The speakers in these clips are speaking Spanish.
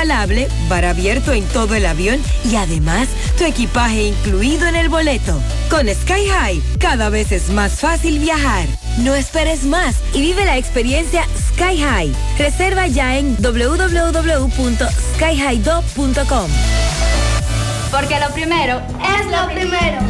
inigualable, bar abierto en todo el avión y además tu equipaje incluido en el boleto. Con Sky High, cada vez es más fácil viajar. No esperes más y vive la experiencia Sky High. Reserva ya en www.skyhighdo.com. Porque lo primero es lo primero.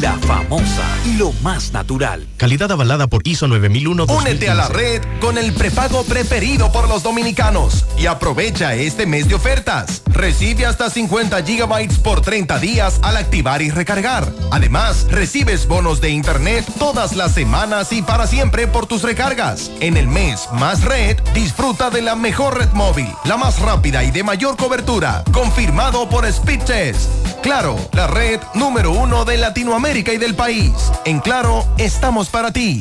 La famosa, lo más natural. Calidad avalada por ISO 9001. Únete a la red con el prepago preferido por los dominicanos y aprovecha este mes de ofertas. Recibe hasta 50 gigabytes por 30 días al activar y recargar. Además, recibes bonos de internet todas las semanas y para siempre por tus recargas. En el mes más red, disfruta de la mejor red móvil, la más rápida y de mayor cobertura, confirmado por Speedtest. Claro, la red número uno de Latinoamérica y del país. En Claro, estamos para ti.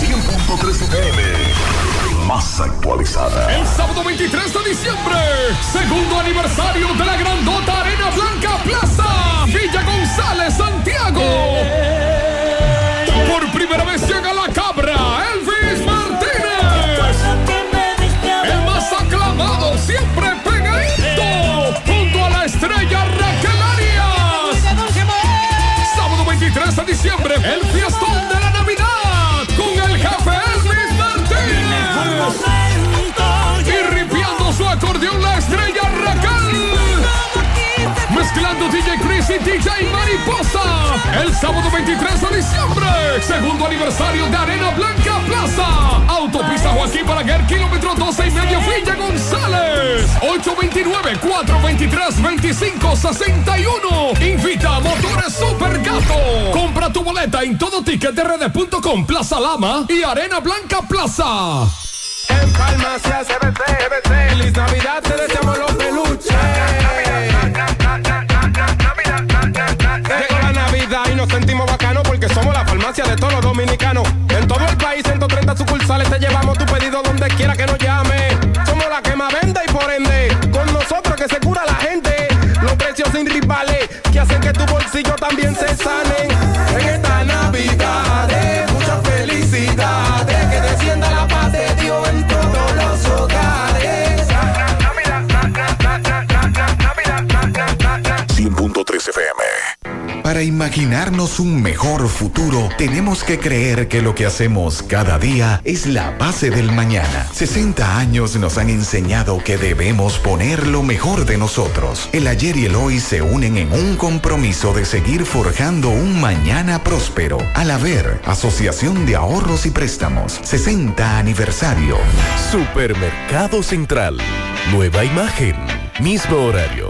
100.3 FM. Más actualizada. El sábado 23 de diciembre, segundo aniversario de la grandota Arena Blanca Plaza, Villa González, Santiago. Por primera vez DJ Mariposa. El sábado 23 de diciembre, segundo aniversario de Arena Blanca Plaza. Autopista Joaquín Balaguer, kilómetro 12 y medio, Villa González. 829-423-2561. Invita a Motores Super Gato. Compra tu boleta en todo ticket de rd.com, Plaza Lama y Arena Blanca Plaza. En Farmacia CBT, Feliz Navidad, te deseamos los peluches. Nos sentimos bacanos porque somos la farmacia de todos los dominicanos. En todo el país, 130 sucursales, te llevamos tu pedido donde quiera que nos llame. Somos la que más vende y por ende, con nosotros que se cura la gente. Los precios sin rivales que hacen que tu bolsillo también se sane. En esta Para imaginarnos un mejor futuro, tenemos que creer que lo que hacemos cada día es la base del mañana. 60 años nos han enseñado que debemos poner lo mejor de nosotros. El ayer y el hoy se unen en un compromiso de seguir forjando un mañana próspero. Al haber Asociación de Ahorros y Préstamos, 60 aniversario. Supermercado Central. Nueva imagen. Mismo horario.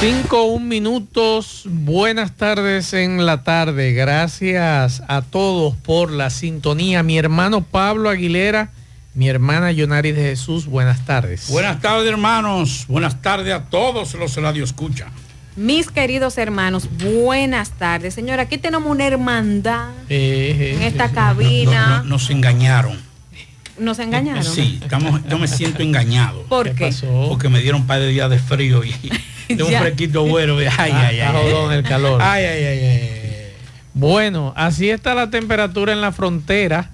5, un minutos. Buenas tardes en la tarde. Gracias a todos por la sintonía. Mi hermano Pablo Aguilera, mi hermana Yonari de Jesús, buenas tardes. Buenas tardes, hermanos. Buenas tardes a todos los radio escucha. Mis queridos hermanos, buenas tardes. Señora, aquí tenemos una hermandad en esta cabina. No- no- nos engañaron. ¿Nos engañaron? Sí, estamos, yo me siento engañado. ¿Por qué? Porque me dieron un par de días de frío y de un fresquito bueno. Ay, ay, ay. Está ay. jodón el calor. Ay, ay, ay, ay. Bueno, así está la temperatura en la frontera.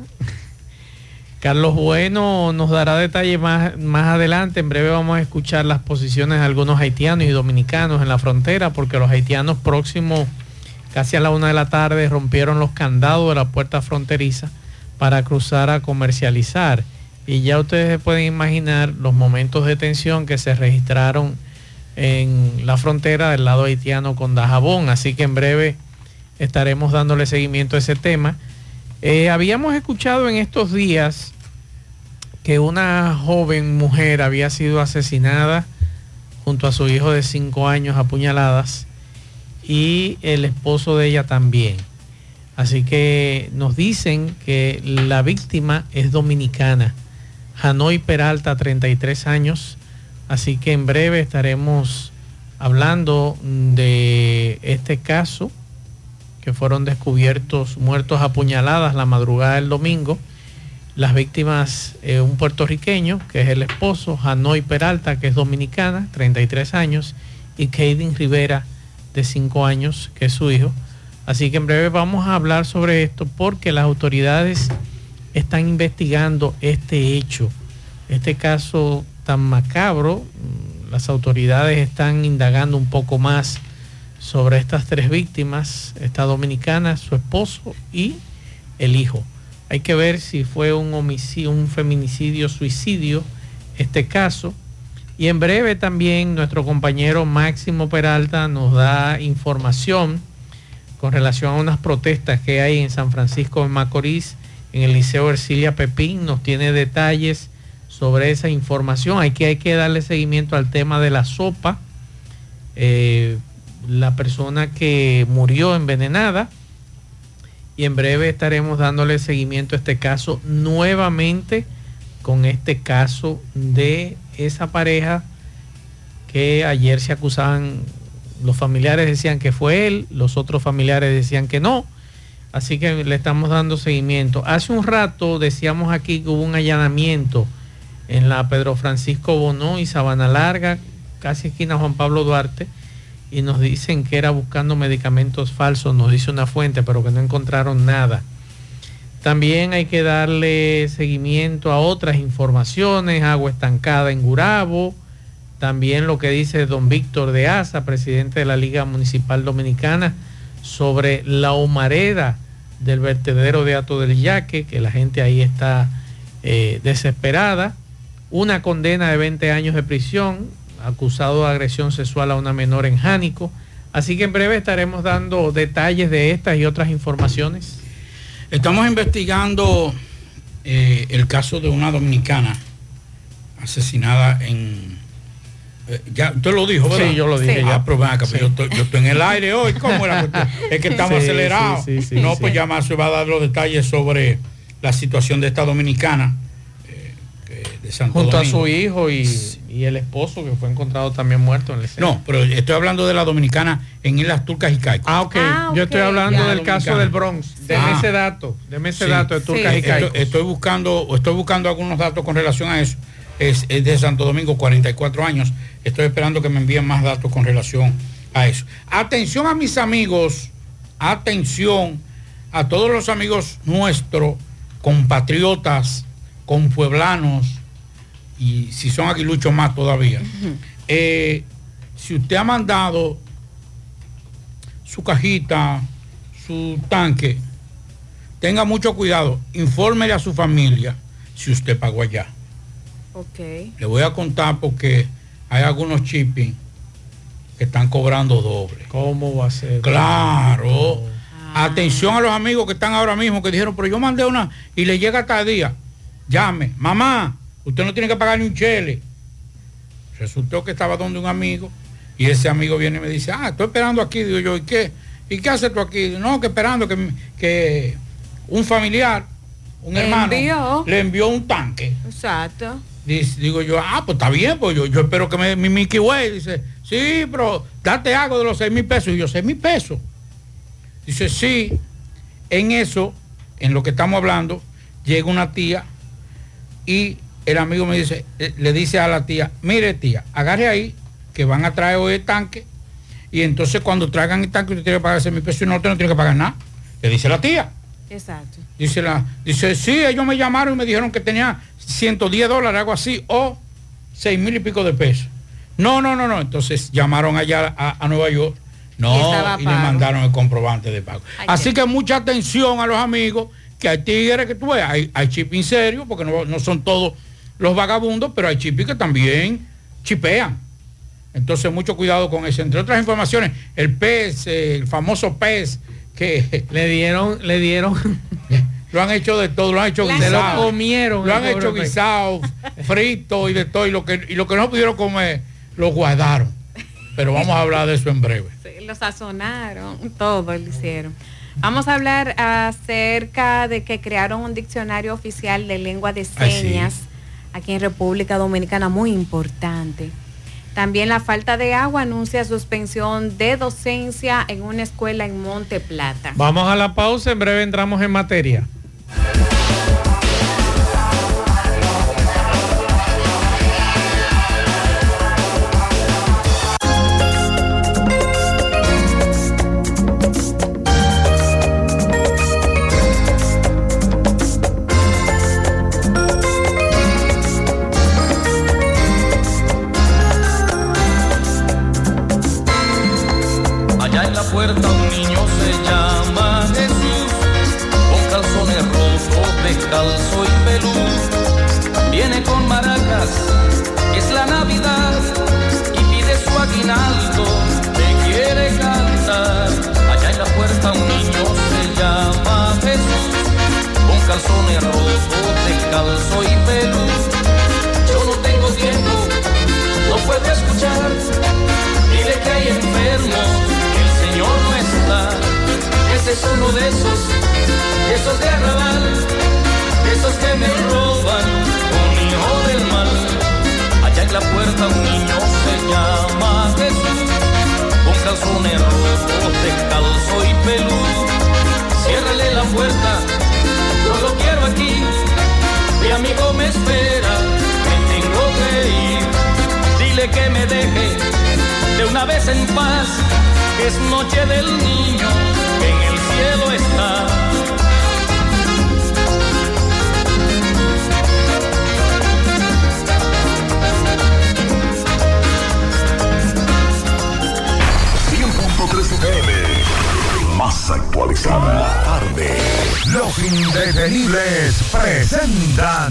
Carlos Bueno nos dará detalles más, más adelante. En breve vamos a escuchar las posiciones de algunos haitianos y dominicanos en la frontera, porque los haitianos próximos, casi a la una de la tarde, rompieron los candados de la puerta fronteriza para cruzar a comercializar. Y ya ustedes pueden imaginar los momentos de tensión que se registraron en la frontera del lado haitiano con Dajabón. Así que en breve estaremos dándole seguimiento a ese tema. Eh, habíamos escuchado en estos días que una joven mujer había sido asesinada junto a su hijo de cinco años apuñaladas y el esposo de ella también. Así que nos dicen que la víctima es dominicana, Hanoi Peralta, 33 años. Así que en breve estaremos hablando de este caso, que fueron descubiertos muertos apuñaladas la madrugada del domingo las víctimas, eh, un puertorriqueño, que es el esposo, Hanoi Peralta, que es dominicana, 33 años, y Kaden Rivera, de 5 años, que es su hijo. Así que en breve vamos a hablar sobre esto porque las autoridades están investigando este hecho, este caso tan macabro. Las autoridades están indagando un poco más sobre estas tres víctimas, esta dominicana, su esposo y el hijo. Hay que ver si fue un homicidio, un feminicidio, suicidio, este caso. Y en breve también nuestro compañero Máximo Peralta nos da información con relación a unas protestas que hay en San Francisco de Macorís, en el Liceo Ercilia Pepín. Nos tiene detalles sobre esa información. Hay que, hay que darle seguimiento al tema de la sopa. Eh, la persona que murió envenenada y en breve estaremos dándole seguimiento a este caso nuevamente con este caso de esa pareja que ayer se acusaban, los familiares decían que fue él, los otros familiares decían que no, así que le estamos dando seguimiento. Hace un rato decíamos aquí que hubo un allanamiento en la Pedro Francisco Bonó y Sabana Larga, casi esquina Juan Pablo Duarte, y nos dicen que era buscando medicamentos falsos, nos dice una fuente, pero que no encontraron nada. También hay que darle seguimiento a otras informaciones, agua estancada en Gurabo, también lo que dice don Víctor de Asa, presidente de la Liga Municipal Dominicana, sobre la humareda del vertedero de Ato del Yaque, que la gente ahí está eh, desesperada, una condena de 20 años de prisión, acusado de agresión sexual a una menor en Jánico. Así que en breve estaremos dando detalles de estas y otras informaciones. Estamos investigando eh, el caso de una dominicana asesinada en... Eh, ya, usted lo dijo, ¿verdad? Sí, yo lo dije ya. Ah, pero yo, estoy, en el aire hoy, ¿cómo era? Es que estamos acelerados. no, pues ya más se va a dar los detalles sobre la situación de esta dominicana de Santo Junto a su hijo y y el esposo que fue encontrado también muerto en el No, pero estoy hablando de la dominicana en Islas Turcas y Caicos. Ah, ok. Ah, Yo estoy hablando del caso del Bronx. Deme ese dato, deme ese dato de Turcas y Caicos. Estoy, buscando, estoy buscando algunos datos con relación a eso. Es, es, de Santo Domingo, 44 años. Estoy esperando que me envíen más datos con relación a eso. Atención a mis amigos, atención a todos los amigos nuestros, compatriotas, conpueblanos, y si son aguiluchos más todavía. Eh, si usted ha mandado su cajita, su tanque, tenga mucho cuidado, infórmele a su familia si usted pagó allá. Ok. Le voy a contar porque hay algunos shipping que están cobrando doble. ¿Cómo va a ser? Claro. Ah. Atención a los amigos que están ahora mismo que dijeron, pero yo mandé una y le llega el día. Llame, mamá, Usted no tiene que pagar ni un chele. Resultó que estaba donde un amigo y ese amigo viene y me dice, ah, estoy esperando aquí. Digo yo, ¿y qué? ¿Y qué haces tú aquí? No, que esperando que, que un familiar, un hermano, le envió un tanque. Exacto. digo yo, ah, pues está bien, pues yo, yo espero que me, mi Mickey Way dice, sí, pero date algo de los seis mil pesos. Y yo, seis mil pesos. Dice, sí, en eso, en lo que estamos hablando, llega una tía y el amigo me dice, eh, le dice a la tía, mire tía, agarre ahí, que van a traer hoy el tanque, y entonces cuando traigan el tanque usted tiene que pagar mil pesos y no, usted no tiene que pagar nada. Le dice la tía. Exacto. Dice, la, dice, sí, ellos me llamaron y me dijeron que tenía 110 dólares, algo así, o 6 mil y pico de pesos. No, no, no, no. Entonces llamaron allá a, Nueva York. No, y, le mandaron el comprobante de pago. así que mucha atención a los amigos, que hay tigres que tú ves, hay, hay chipping serio, porque no, no son todos los vagabundos, pero hay chipis que también chipean. Entonces, mucho cuidado con eso. Entre otras informaciones, el pez, el famoso pez que le dieron, le dieron. lo han hecho de todo, lo han hecho guisado. lo comieron. Lo han hecho guisado, frito y de todo. Y lo que, y lo que no pudieron comer, lo guardaron. Pero vamos a hablar de eso en breve. lo sazonaron, todo lo hicieron. Vamos a hablar acerca de que crearon un diccionario oficial de lengua de señas aquí en República Dominicana, muy importante. También la falta de agua anuncia suspensión de docencia en una escuela en Monte Plata. Vamos a la pausa, en breve entramos en materia. es uno de esos, de esos de arrabal, de esos que me roban, un hijo del mal. Allá en la puerta un niño se llama Jesús, con calzones rojos, descalzo y peludo. Ciérrale la puerta, yo lo quiero aquí, mi amigo me espera, me tengo que ir. Dile que me deje de una vez en paz es noche del niño, en el cielo está. Más actualizada. Tarde. Los indetenibles presentan.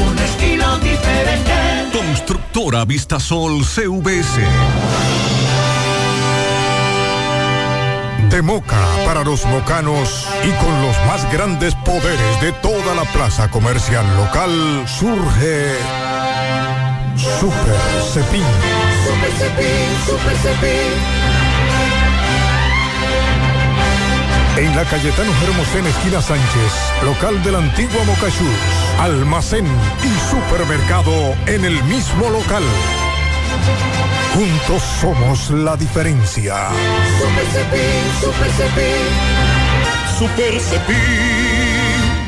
diferente. Constructora Vistasol CVS. De Moca para los mocanos y con los más grandes poderes de toda la plaza comercial local surge Super Cepín. Super Cepín, Super Cepín en la Cayetano Hermosén, esquina Sánchez, local del antiguo Mocachús, almacén y supermercado en el mismo local. Juntos somos la diferencia. Super Cepín, Super Cepín. Super Cepín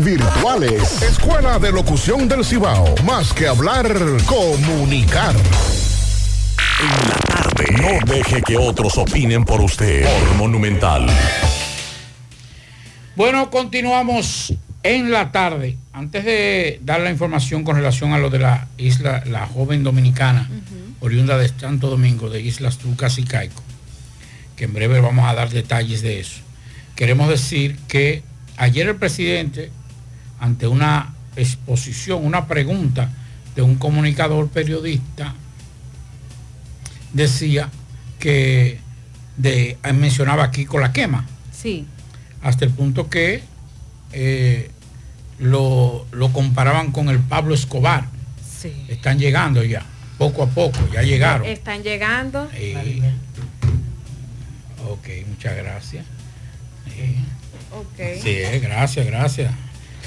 virtuales. Escuela de Locución del Cibao. Más que hablar, comunicar. En la tarde. No deje que otros opinen por usted. Por Monumental. Bueno, continuamos en la tarde. Antes de dar la información con relación a lo de la isla, la joven dominicana, oriunda de Santo Domingo, de Islas Trucas y Caico, que en breve vamos a dar detalles de eso. Queremos decir que ayer el presidente, ante una exposición, una pregunta de un comunicador periodista, decía que de, mencionaba aquí con la quema. Sí. Hasta el punto que eh, lo, comparaban con el Pablo Escobar. Sí. Están llegando ya, poco a poco, ya llegaron. Están llegando. ok, muchas gracias. Okay. Sí, gracias, gracias.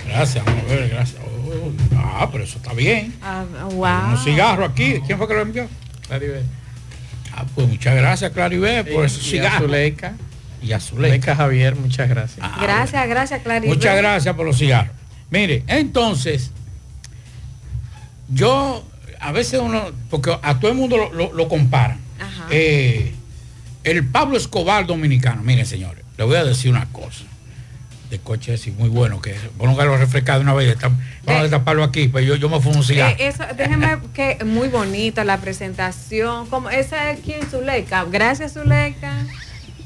Gracias, vamos a ver, gracias. Oh, ah, pero eso está bien. Ah, wow. Un cigarro aquí. ¿Quién fue que lo envió? Claribel. Ah, pues muchas gracias, Claribel, por esos cigarros. Zuleika. Y a Zuleika. Javier, muchas gracias. Ah, gracias, gracias, Claribel. Muchas gracias por los cigarros. Mire, entonces, yo, a veces uno, porque a todo el mundo lo, lo, compara. Eh, el Pablo Escobar dominicano, miren señores, le voy a decir una cosa de coche así muy bueno que bueno que lo refrescado una vez vamos a taparlo aquí pues yo, yo me fui un cigarro. eh, eso, déjeme que muy bonita la presentación como esa es quien Zuleika. Gracias Zuleika.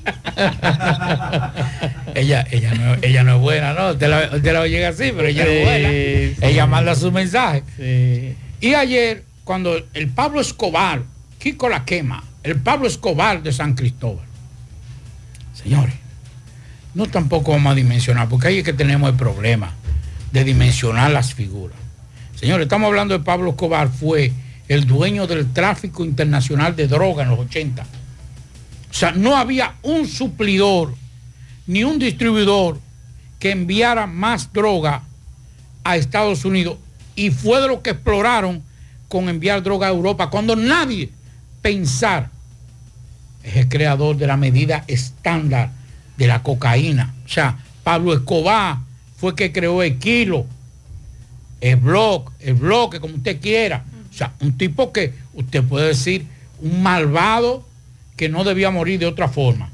Ella ella no, ella no es buena no te la, te la llega así pero ella no es buena. Ella manda su mensaje. Y ayer cuando el Pablo Escobar Kiko la quema el Pablo Escobar de San Cristóbal. Señores no tampoco vamos a dimensionar, porque ahí es que tenemos el problema de dimensionar las figuras. Señores, estamos hablando de Pablo Escobar, fue el dueño del tráfico internacional de droga en los 80. O sea, no había un suplidor ni un distribuidor que enviara más droga a Estados Unidos. Y fue de lo que exploraron con enviar droga a Europa, cuando nadie pensara es el creador de la medida estándar de la cocaína. O sea, Pablo Escobar fue que creó el kilo, el bloque, el bloque, como usted quiera. O sea, un tipo que usted puede decir, un malvado que no debía morir de otra forma.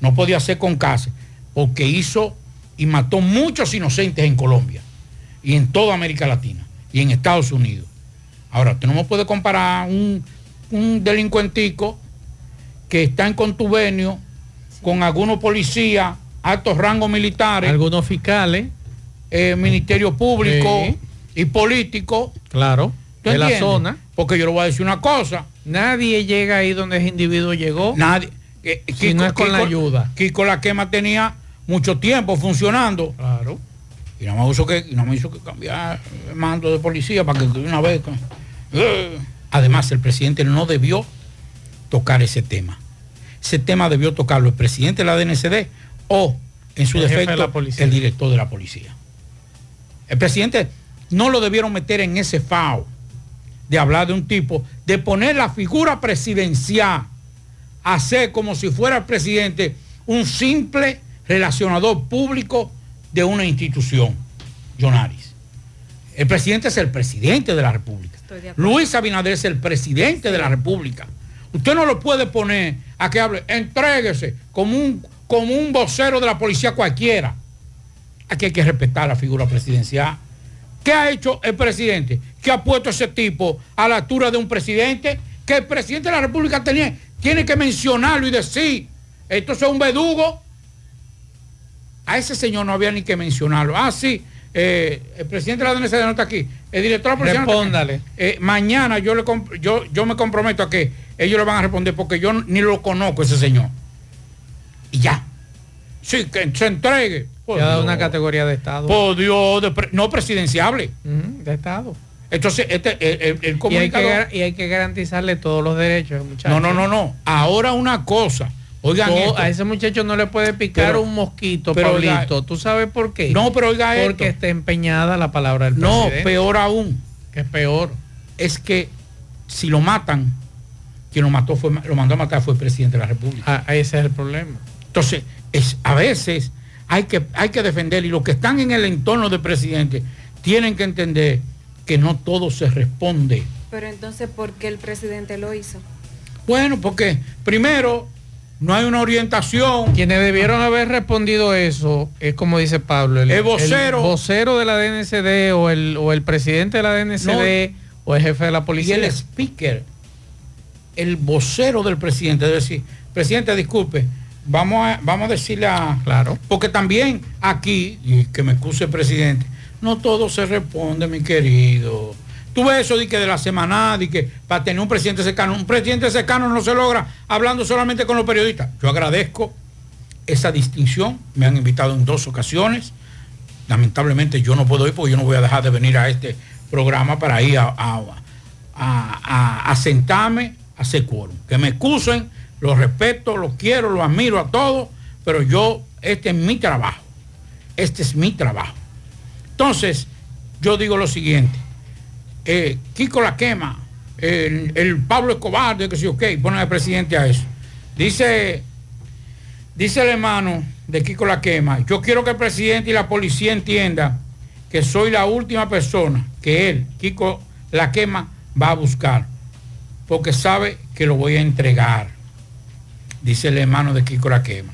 No podía ser con cárcel, porque hizo y mató muchos inocentes en Colombia y en toda América Latina y en Estados Unidos. Ahora, usted no me puede comparar un, un delincuentico que está en contubernio con algunos policías, altos rangos militares, algunos fiscales, eh, ministerio público Sí. y político. Claro, ¿Tú de la zona. Porque yo le voy a decir una cosa. Nadie llega ahí donde ese individuo llegó. Nadie. Eh, Si no es con la ayuda. Kiko la quema tenía mucho tiempo funcionando. Claro. Y nada más hizo que, nada más hizo que cambiar el mando de policía para que una vez. eh. Además, el presidente no debió tocar ese tema. Ese tema debió tocarlo el presidente de la DNCD o, en su El de defecto, el director de la policía. El presidente no lo debieron meter en ese FAO de hablar de un tipo, de poner la figura presidencial, hacer como si fuera el presidente un simple relacionador público de una institución, Jonaris. El presidente es el presidente de la República. Luis Abinader es el presidente de la República. Usted no lo puede poner a que hable, entréguese como un, como un vocero de la policía cualquiera. Aquí hay que respetar la figura presidencial. ¿Qué ha hecho el presidente? ¿Qué ha puesto ese tipo a la altura de un presidente? Que el presidente de la República tenía, tiene que mencionarlo y decir, esto es un verdugo. A ese señor no había ni que mencionarlo. Ah, sí, eh, el presidente de la DNCD no está aquí. El director de la policía. Respóndale. Eh, mañana yo, le yo, yo me comprometo a que ellos le van a responder porque yo ni lo conozco ese señor. Y ya. Sí, que se entregue. Ha dado una categoría de Estado. Por Dios, de pre- no presidenciable. De Estado. Entonces, este, el, el- el Y hay, que, comunicador... y hay que garantizarle todos los derechos, muchachos. No, no, no, no. Ahora una cosa. Oigan esto. a ese muchacho no le puede picar Pero- un mosquito, pero Pablito. oiga- ¿Tú sabes por qué? No, pero oiga Porque esto. está empeñada la palabra del No, presidente. peor aún. Que es peor. Es que si lo matan, quien lo mató fue, lo mandó a matar fue el presidente de la República. Ah, ese es el problema. Entonces, es, a veces hay que, hay que defender y los que están en el entorno del presidente tienen que entender que no todo se responde. Pero entonces, ¿por qué el presidente lo hizo? Bueno, porque primero no hay una orientación. Quienes debieron haber respondido eso es como dice Pablo, el, El vocero. el vocero de la DNCD o el, o el presidente de la DNCD o el jefe de la Y policía. el speaker, el vocero del presidente, debe decir, presidente, disculpe, vamos a, vamos a decirle a... Claro. Porque también aquí, y que me excuse el presidente, no todo se responde, mi querido. Tú ves eso de que de la semana, de que para tener un presidente cercano, un presidente cercano no se logra hablando solamente con los periodistas. Yo agradezco esa distinción, me han invitado en dos ocasiones. Lamentablemente yo no puedo ir porque yo no voy a dejar de venir a este programa para ir a, a- a- a- sentarme a hacer quórum. Que me excusen, los respeto, los quiero, los admiro a todos, pero yo, este es mi trabajo. Este es mi trabajo. Entonces, yo digo lo siguiente. Eh, Kiko la quema, el, Pablo Escobar, que sí, ok, ponen al presidente a eso. Dice, dice el hermano de Kiko la quema, yo quiero que el presidente y la policía entiendan que soy la última persona que él, Kiko la quema, va a buscar, porque sabe que lo voy a entregar, dice el hermano de Kiko la quema.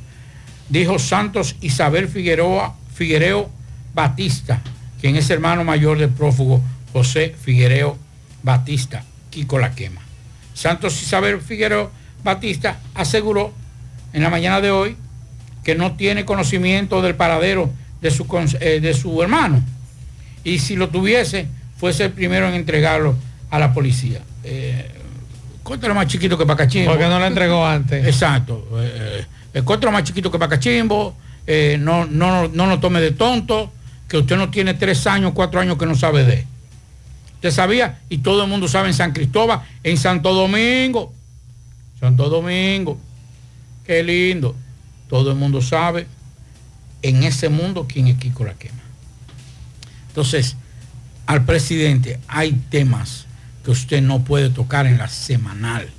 Dijo Santos Isabel Figueroa, Figuereo Batista, quien es hermano mayor del prófugo José Figuereo Batista, Kiko la quema. Santos Isabel Figuereo Batista aseguró en la mañana de hoy que no tiene conocimiento del paradero de su, eh, de su hermano. Y si lo tuviese, fuese el primero en entregarlo a la policía. Eh, más chiquito que Pacachimbo. ¿Por qué no lo entregó antes? Exacto. Eh, el cóntalo más chiquito que Pacachimbo. Eh, no, no, no nos tome de tonto, que usted no tiene tres años, cuatro años que no sabe de. Usted sabía, y todo el mundo sabe en San Cristóbal, en Santo Domingo. Santo Domingo. Qué lindo. Todo el mundo sabe en ese mundo quién es Kiko la quema. Entonces, al presidente hay temas que usted no puede tocar en la semanal,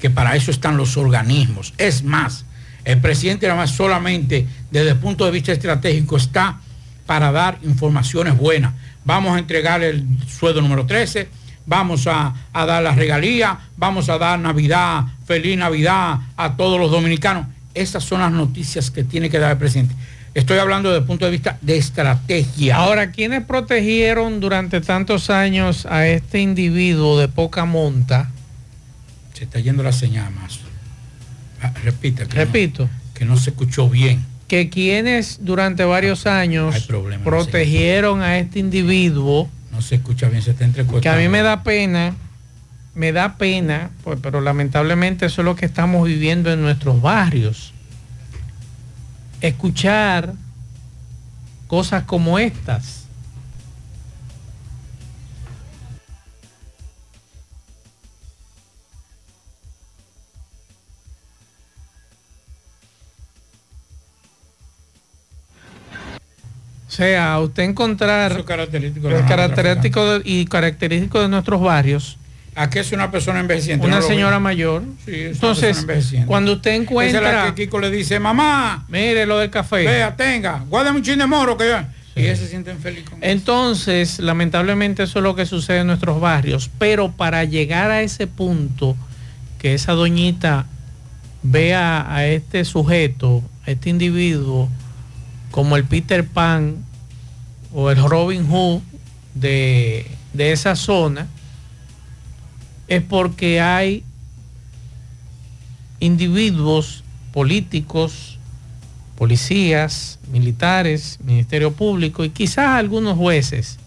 que para eso están los organismos. Es más, el presidente nada más solamente desde el punto de vista estratégico está para dar informaciones buenas. Vamos a entregar el sueldo número 13, vamos a, a dar la regalía, vamos a dar Navidad, feliz Navidad a todos los dominicanos. Esas son las noticias que tiene que dar el presidente. Estoy hablando desde el punto de vista de estrategia. Ahora, ¿quiénes protegieron durante tantos años a este individuo de poca monta? Se está yendo la señal más. Ah. Que Repito. No, que no se escuchó bien. Que quienes durante varios años protegieron a este individuo. No se escucha bien, se está entrecortando. Que a mí me da pena, me da pena, pues, pero lamentablemente eso es lo que estamos viviendo en nuestros barrios escuchar cosas como estas. O sea, usted encontrar Eso característico el característico de- y característico de nuestros barrios. ¿A qué es una persona envejeciente? Una No señora mayor. Sí, es Entonces, cuando usted Esa es encuentra... la que Kiko le dice, mamá, mire lo del café. vea, tenga, guárdame un chin de moro que yo. Y ellos se sienten felices con Entonces, lamentablemente eso es lo que sucede en nuestros barrios, pero para llegar a ese punto, que esa doñita vea a este sujeto, a este individuo, como el Peter Pan o el Robin Hood de, de esa zona, es porque hay individuos políticos, policías, militares, Ministerio Público y quizás algunos jueces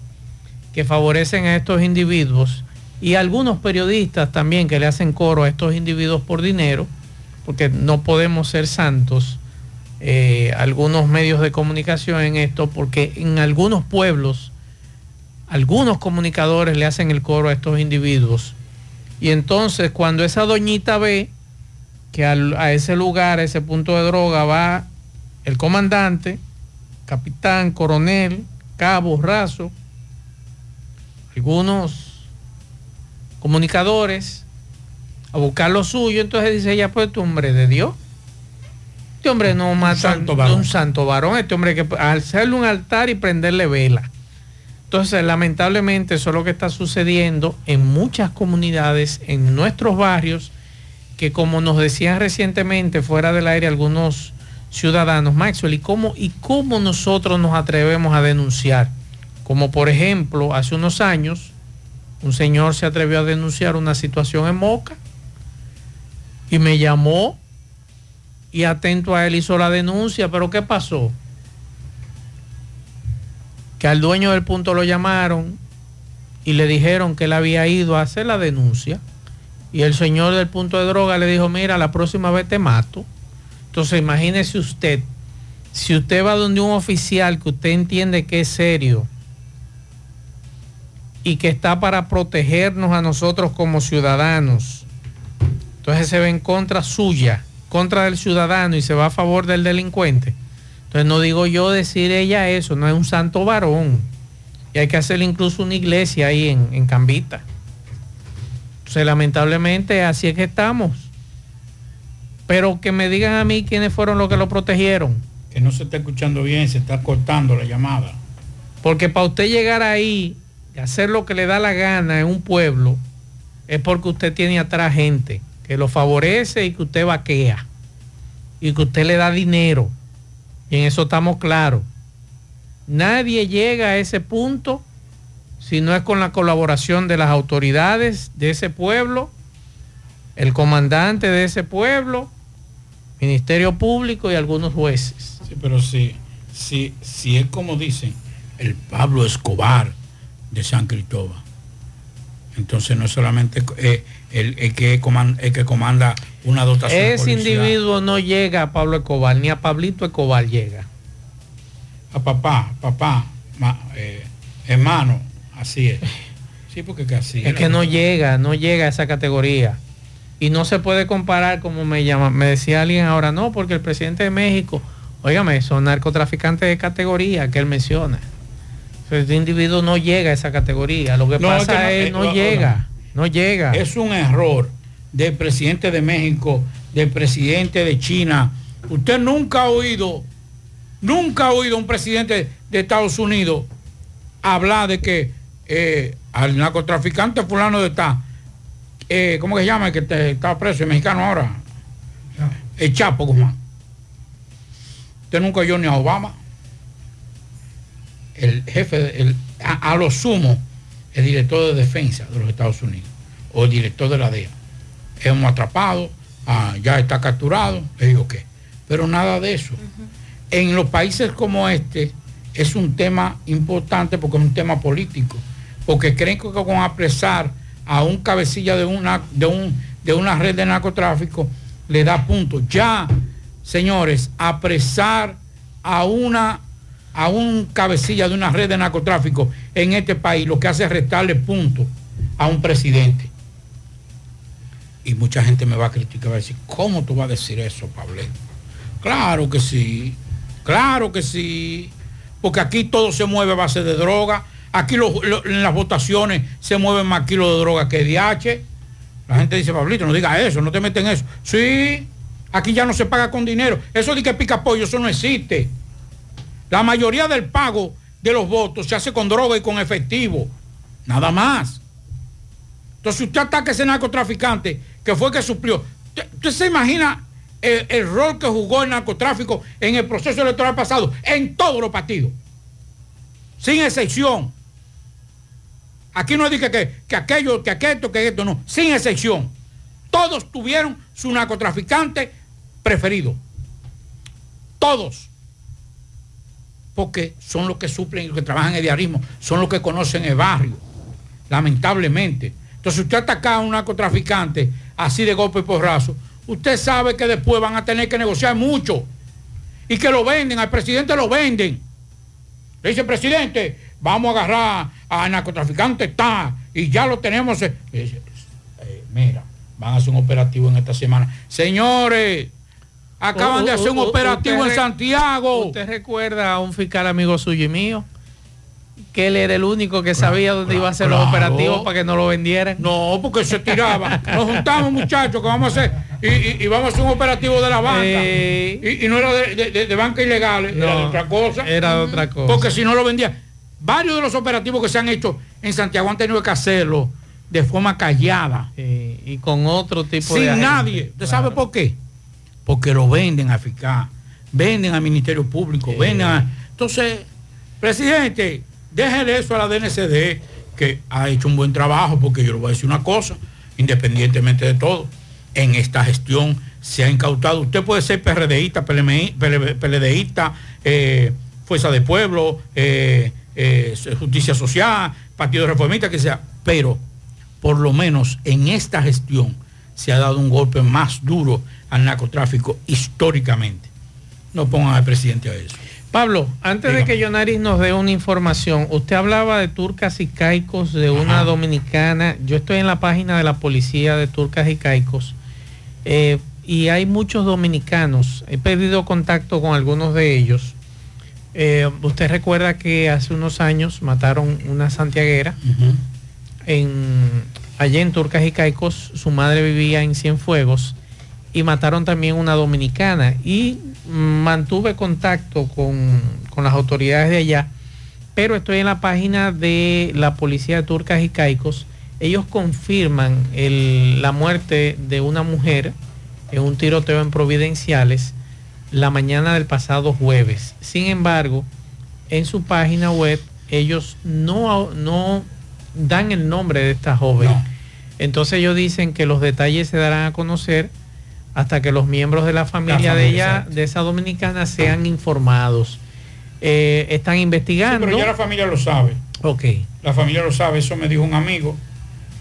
que favorecen a estos individuos y algunos periodistas también que le hacen coro a estos individuos por dinero, porque no podemos ser santos, eh, algunos medios de comunicación en esto, porque en algunos pueblos, algunos comunicadores le hacen el coro a estos individuos. Y entonces cuando esa doñita ve que a ese lugar, a ese punto de droga, va el comandante, capitán, coronel, cabo, raso, algunos comunicadores, a buscar lo suyo, entonces dice ella, pues este hombre de Dios. Este hombre no mata santo varón. un santo varón, este hombre que hacerle un altar y prenderle vela. Entonces, lamentablemente, eso es lo que está sucediendo en muchas comunidades, en nuestros barrios, que como nos decían recientemente fuera del aire algunos ciudadanos, Maxwell, ¿y cómo, y cómo nosotros nos atrevemos a denunciar? Como por ejemplo, hace unos años, un señor se atrevió a denunciar una situación en Moca y me llamó y atento a él hizo la denuncia, pero ¿qué pasó? Que al dueño del punto lo llamaron y le dijeron que él había ido a hacer la denuncia y el señor del punto de droga le dijo, mira, la próxima vez te mato. Entonces imagínese usted, si usted va donde un oficial que usted entiende que es serio y que está para protegernos a nosotros como ciudadanos, entonces se ve en contra suya, contra del ciudadano y se va a favor del delincuente. Entonces no digo yo decir ella eso, no es un santo varón. Y hay que hacerle incluso una iglesia ahí en, en Cambita. Entonces lamentablemente así es que estamos. Pero que me digan a mí quiénes fueron los que lo protegieron. Que no se está escuchando bien, se está cortando la llamada. Porque para usted llegar ahí y hacer lo que le da la gana en un pueblo, es porque usted tiene atrás gente lo favorece y que usted vaquea. Y que usted le da dinero. Y en eso estamos claros. Nadie llega a ese punto si no es con la colaboración de las autoridades de ese pueblo, el comandante de ese pueblo, Ministerio Público y algunos jueces. Sí, pero si, si, si es como dicen, el Pablo Escobar de San Cristóbal. Entonces no solamente eh, el, el que comanda, el que comanda una dotación. Ese policial. individuo no llega a Pablo Escobar, ni a Pablito Escobar llega. A papá, papá, ma- eh, hermano, así es. Sí, porque que así Es que no llega, no llega a esa categoría. Y no se puede comparar como me llama, me decía alguien ahora, no, porque el presidente de México, óigame, son narcotraficantes de categoría que él menciona. Este individuo no llega a esa categoría. Lo que No, es pasa que no, es eh, no no, llega, no llega. Es un error del presidente de México, del presidente de China. Usted nunca ha oído, nunca ha oído un presidente de Estados Unidos hablar de que eh, al narcotraficante fulano de está, eh, ¿cómo que se llama? El que te- está preso, el mexicano ahora. El Chapo Guzmán. Usted nunca oyó ni a Obama. El jefe, de- a, a lo sumo, el director de defensa de los Estados Unidos o el director de la DEA. Hemos atrapado, ah, ya está capturado, le digo qué. Pero nada de eso. En los países como este es un tema importante porque es un tema político. Porque creen que con apresar a un cabecilla de una, de un, de una red de narcotráfico le da puntos. Ya, señores, apresar a una a un cabecilla de una red de narcotráfico en este país lo que hace es restarle puntos a un presidente. Y mucha gente me va a criticar, va a decir, ¿cómo tú vas a decir eso, Pablo? Claro que sí, claro que sí, porque aquí todo se mueve a base de droga, aquí en las votaciones se mueven más kilos de droga que DH. La gente dice, Pablito, no diga eso, no te meten en eso. Sí, aquí ya no se paga con dinero. Eso de que pica pollo, eso no existe. La mayoría del pago de los votos se hace con droga y con efectivo. Nada más. Entonces usted ataca a ese narcotraficante que fue que suplió. ¿Usted, se imagina el, rol que jugó el narcotráfico en el proceso electoral pasado? En todos los partidos. Sin excepción. Aquí no que, que, que aquello, que aquello, que esto, no. Sin excepción. Todos tuvieron su narcotraficante preferido. Todos porque son los que suplen y los que trabajan en el diarismo, son los que conocen el barrio, lamentablemente. Entonces usted ataca a un narcotraficante así de golpe y porrazo, usted sabe que después van a tener que negociar mucho y que lo venden, al presidente lo venden. Le dice, presidente, vamos a agarrar al narcotraficante, está, y ya lo tenemos. Le dice, "Eh, mira, van a hacer un operativo en esta semana. Señores, acaban de hacer un u- operativo en Santiago. ¿Usted recuerda a un fiscal amigo suyo y mío? Que él era el único que sabía dónde iba a hacer los operativos para que no lo vendieran. No, porque se tiraba. Nos juntamos, muchachos, que vamos a hacer. Y, y- y vamos a hacer un operativo de la banca. y, y no era de, de- de banca ilegal, era de otra cosa. era de otra cosa. Porque si no lo vendía. Varios de los operativos que se han hecho en Santiago han tenido que hacerlo de forma callada. Sí, y con otro tipo de. Sin nadie. ¿Usted sabe por qué? Porque lo venden a FICA, venden al Ministerio Público, venden a... Entonces, presidente, déjele eso a la DNCD, que ha hecho un buen trabajo, porque yo le voy a decir una cosa, independientemente de todo, en esta gestión se ha incautado. Usted puede ser PRDista, PLDista, eh, Fuerza de Pueblo, eh, eh, Justicia Social, Partido Reformista, que sea, pero por lo menos en esta gestión se ha dado un golpe más duro al narcotráfico históricamente. No pongan al presidente a eso. Pablo, antes de que Yonaris nos dé una información, usted hablaba de turcas y caicos de una dominicana. Yo estoy en la página de la policía de turcas y caicos eh, y hay muchos dominicanos. He perdido contacto con algunos de ellos. Eh, usted recuerda que hace unos años mataron una santiaguera en, allá en Turcas y Caicos. Su madre vivía en Cienfuegos y mataron también una dominicana. Y mantuve contacto con, con las autoridades de allá, pero estoy en la página de la policía de Turcas y Caicos. Ellos confirman el- la muerte de una mujer en un tiroteo en Providenciales la mañana del pasado jueves. Sin embargo, en su página web ellos no, no dan el nombre de esta joven. Entonces ellos dicen que los detalles se darán a conocer hasta que los miembros de la familia, La de ella, de esa dominicana, sean informados. Eh, están Sí, investigando. pero ya la familia lo sabe. Ok. La familia lo sabe, eso me dijo un amigo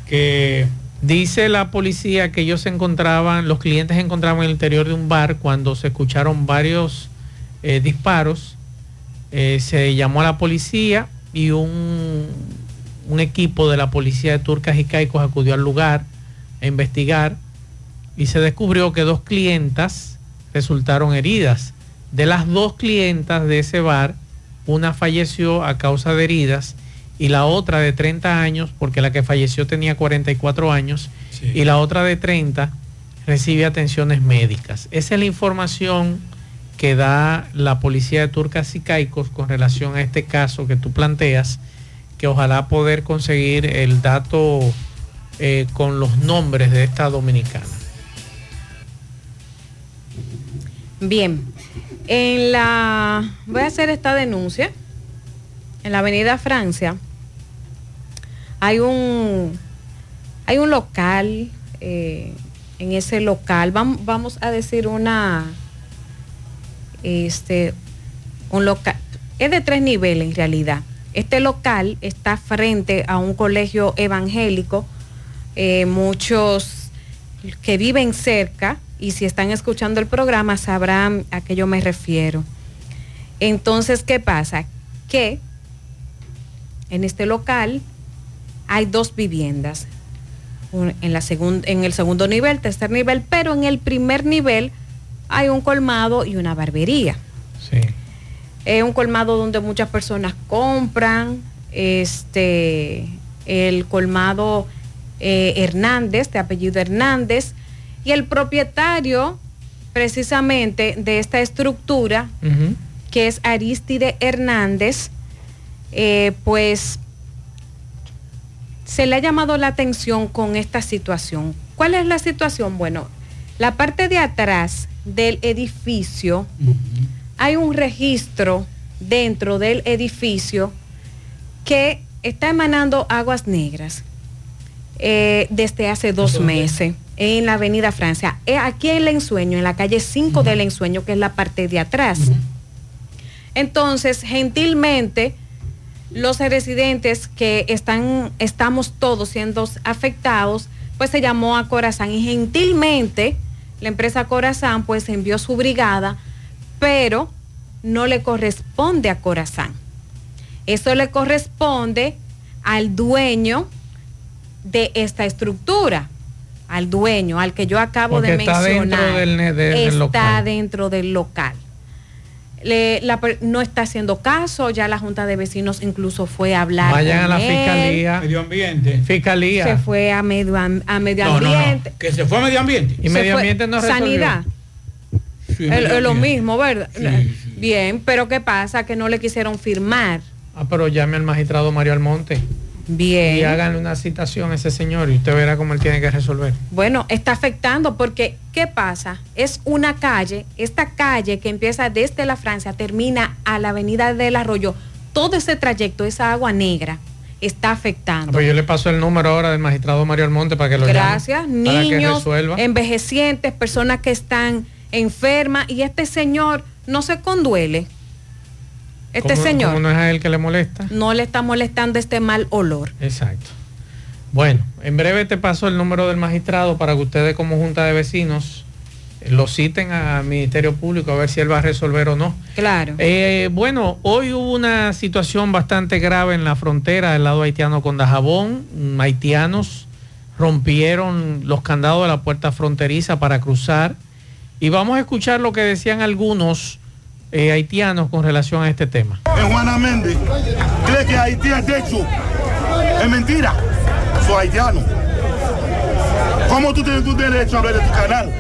que Dice la policía que ellos se encontraban, los clientes se encontraban en el interior de un bar cuando se escucharon varios eh, disparos. Eh, se llamó a la policía y un, un equipo de la policía de Turcas y Caicos acudió al lugar a investigar y se descubrió que dos clientas resultaron heridas. De las dos clientas de ese bar, una falleció a causa de heridas y la otra de 30 años, porque la que falleció tenía 44 años, y la otra de 30 recibe atenciones médicas. Esa es la información que da la policía de Turcas y Caicos con relación a este caso que tú planteas, que ojalá poder conseguir el dato eh, con los nombres de esta dominicana. Bien, en la voy a hacer esta denuncia. En la Avenida Francia hay un hay un local eh, en ese local vamos, a decir una este un local es de tres niveles en realidad. Este local está frente a un colegio evangélico. Eh, muchos que viven cerca y si están escuchando el programa sabrán a qué yo me refiero. Entonces, ¿qué pasa? Que en este local hay dos viviendas, en, la en el segundo nivel, tercer nivel, pero en el primer nivel hay un colmado y una barbería. Sí. Es un colmado donde muchas personas compran, este, el colmado eh, Hernández, de apellido Hernández, y el propietario precisamente de esta estructura, que es Aristide Hernández, eh, pues se le ha llamado la atención con esta situación. ¿Cuál es la situación? Bueno, la parte de atrás del edificio hay un registro dentro del edificio que está emanando aguas negras eh, desde hace dos meses en la Avenida Francia, eh, aquí en el ensueño, en la calle 5 del ensueño, que es la parte de atrás. Entonces, gentilmente, los residentes que están, estamos todos siendo afectados, pues se llamó a Corazán. Y gentilmente la empresa Corazán pues envió su brigada, pero no le corresponde a Corazán. Eso le corresponde al dueño de esta estructura al dueño, al que yo acabo de mencionar, dentro del, está dentro del local. no está haciendo caso, ya la Junta de Vecinos incluso fue a hablar. Vayan a la Fiscalía. Medio Ambiente. Fiscalía. Se fue a Medio, a medio Ambiente. Que se fue a Medio Ambiente. Y Medio Ambiente no resolvió. Sanidad. es, lo mismo, ¿verdad? Bien, pero ¿qué pasa? Que no le quisieron firmar. Ah, pero llame al magistrado Mario Almonte. Bien. Y hagan una citación a ese señor y usted verá cómo él tiene que resolver. Bueno, está afectando porque, ¿qué pasa? Es una calle, esta calle que empieza desde la Francia, termina a la avenida del Arroyo. Todo ese trayecto, esa agua negra, está afectando. Pues yo le paso el número ahora del magistrado Mario Almonte para que lo Gracias. Niños, envejecientes, personas que están enfermas y este señor no se conduele este señor. no es a él que le molesta. No le está molestando este mal olor. Exacto. Bueno, en breve te paso el número del magistrado para que ustedes como Junta de Vecinos lo citen al Ministerio Público a ver si él va a resolver o no. Claro. Eh, bueno, hoy hubo una situación bastante grave en la frontera del lado haitiano con Dajabón. Haitianos rompieron los candados de la puerta fronteriza para cruzar. Y vamos a escuchar lo que decían algunos eh, haitianos con relación a este tema. Juana Méndez cree que Haití es hecho. Es mentira. Soy haitiano. ¿Cómo tú tienes tu derecho a hablar de tu canal?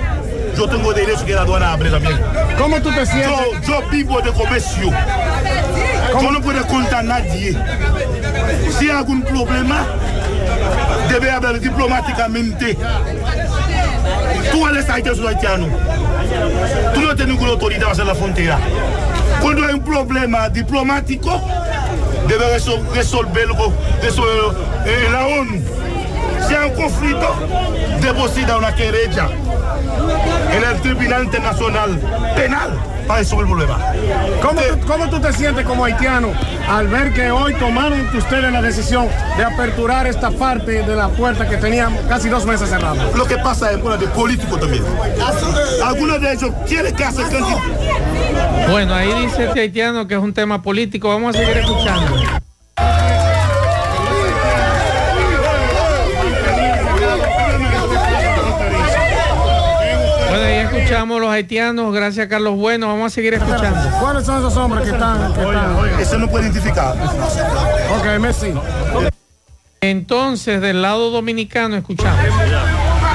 Yo tengo derecho que la aduana hable también. ¿Cómo tú te sientes? Yo, yo vivo de comercio. ¿Cómo? Yo no puedo contar a nadie. Si hay algún problema, debe hablar diplomáticamente. Tú eres haitiano, haitiano. Tú no tienes ninguna autoridad hacer la frontera. Cuando hay un problema diplomático, debe resolverlo, resolverlo en la ONU. Si hay un conflicto, deposita una querella en el Tribunal Internacional Penal para resolver el problema. ¿Cómo, tú, ¿Cómo tú te sientes como haitiano al ver que hoy tomaron ustedes la decisión de aperturar esta parte de la puerta que tenía casi dos meses cerrada? Lo que pasa es una de político también. Algunos de ellos quieren que hace Bueno, ahí dice este haitiano que es un tema político. Vamos a seguir escuchando. Escuchamos los haitianos, gracias Carlos Bueno, vamos a seguir escuchando. ¿Cuáles son esos hombres que están? Que están? Ese no puede identificar. Ok, Messi. Entonces, del lado dominicano, escuchamos.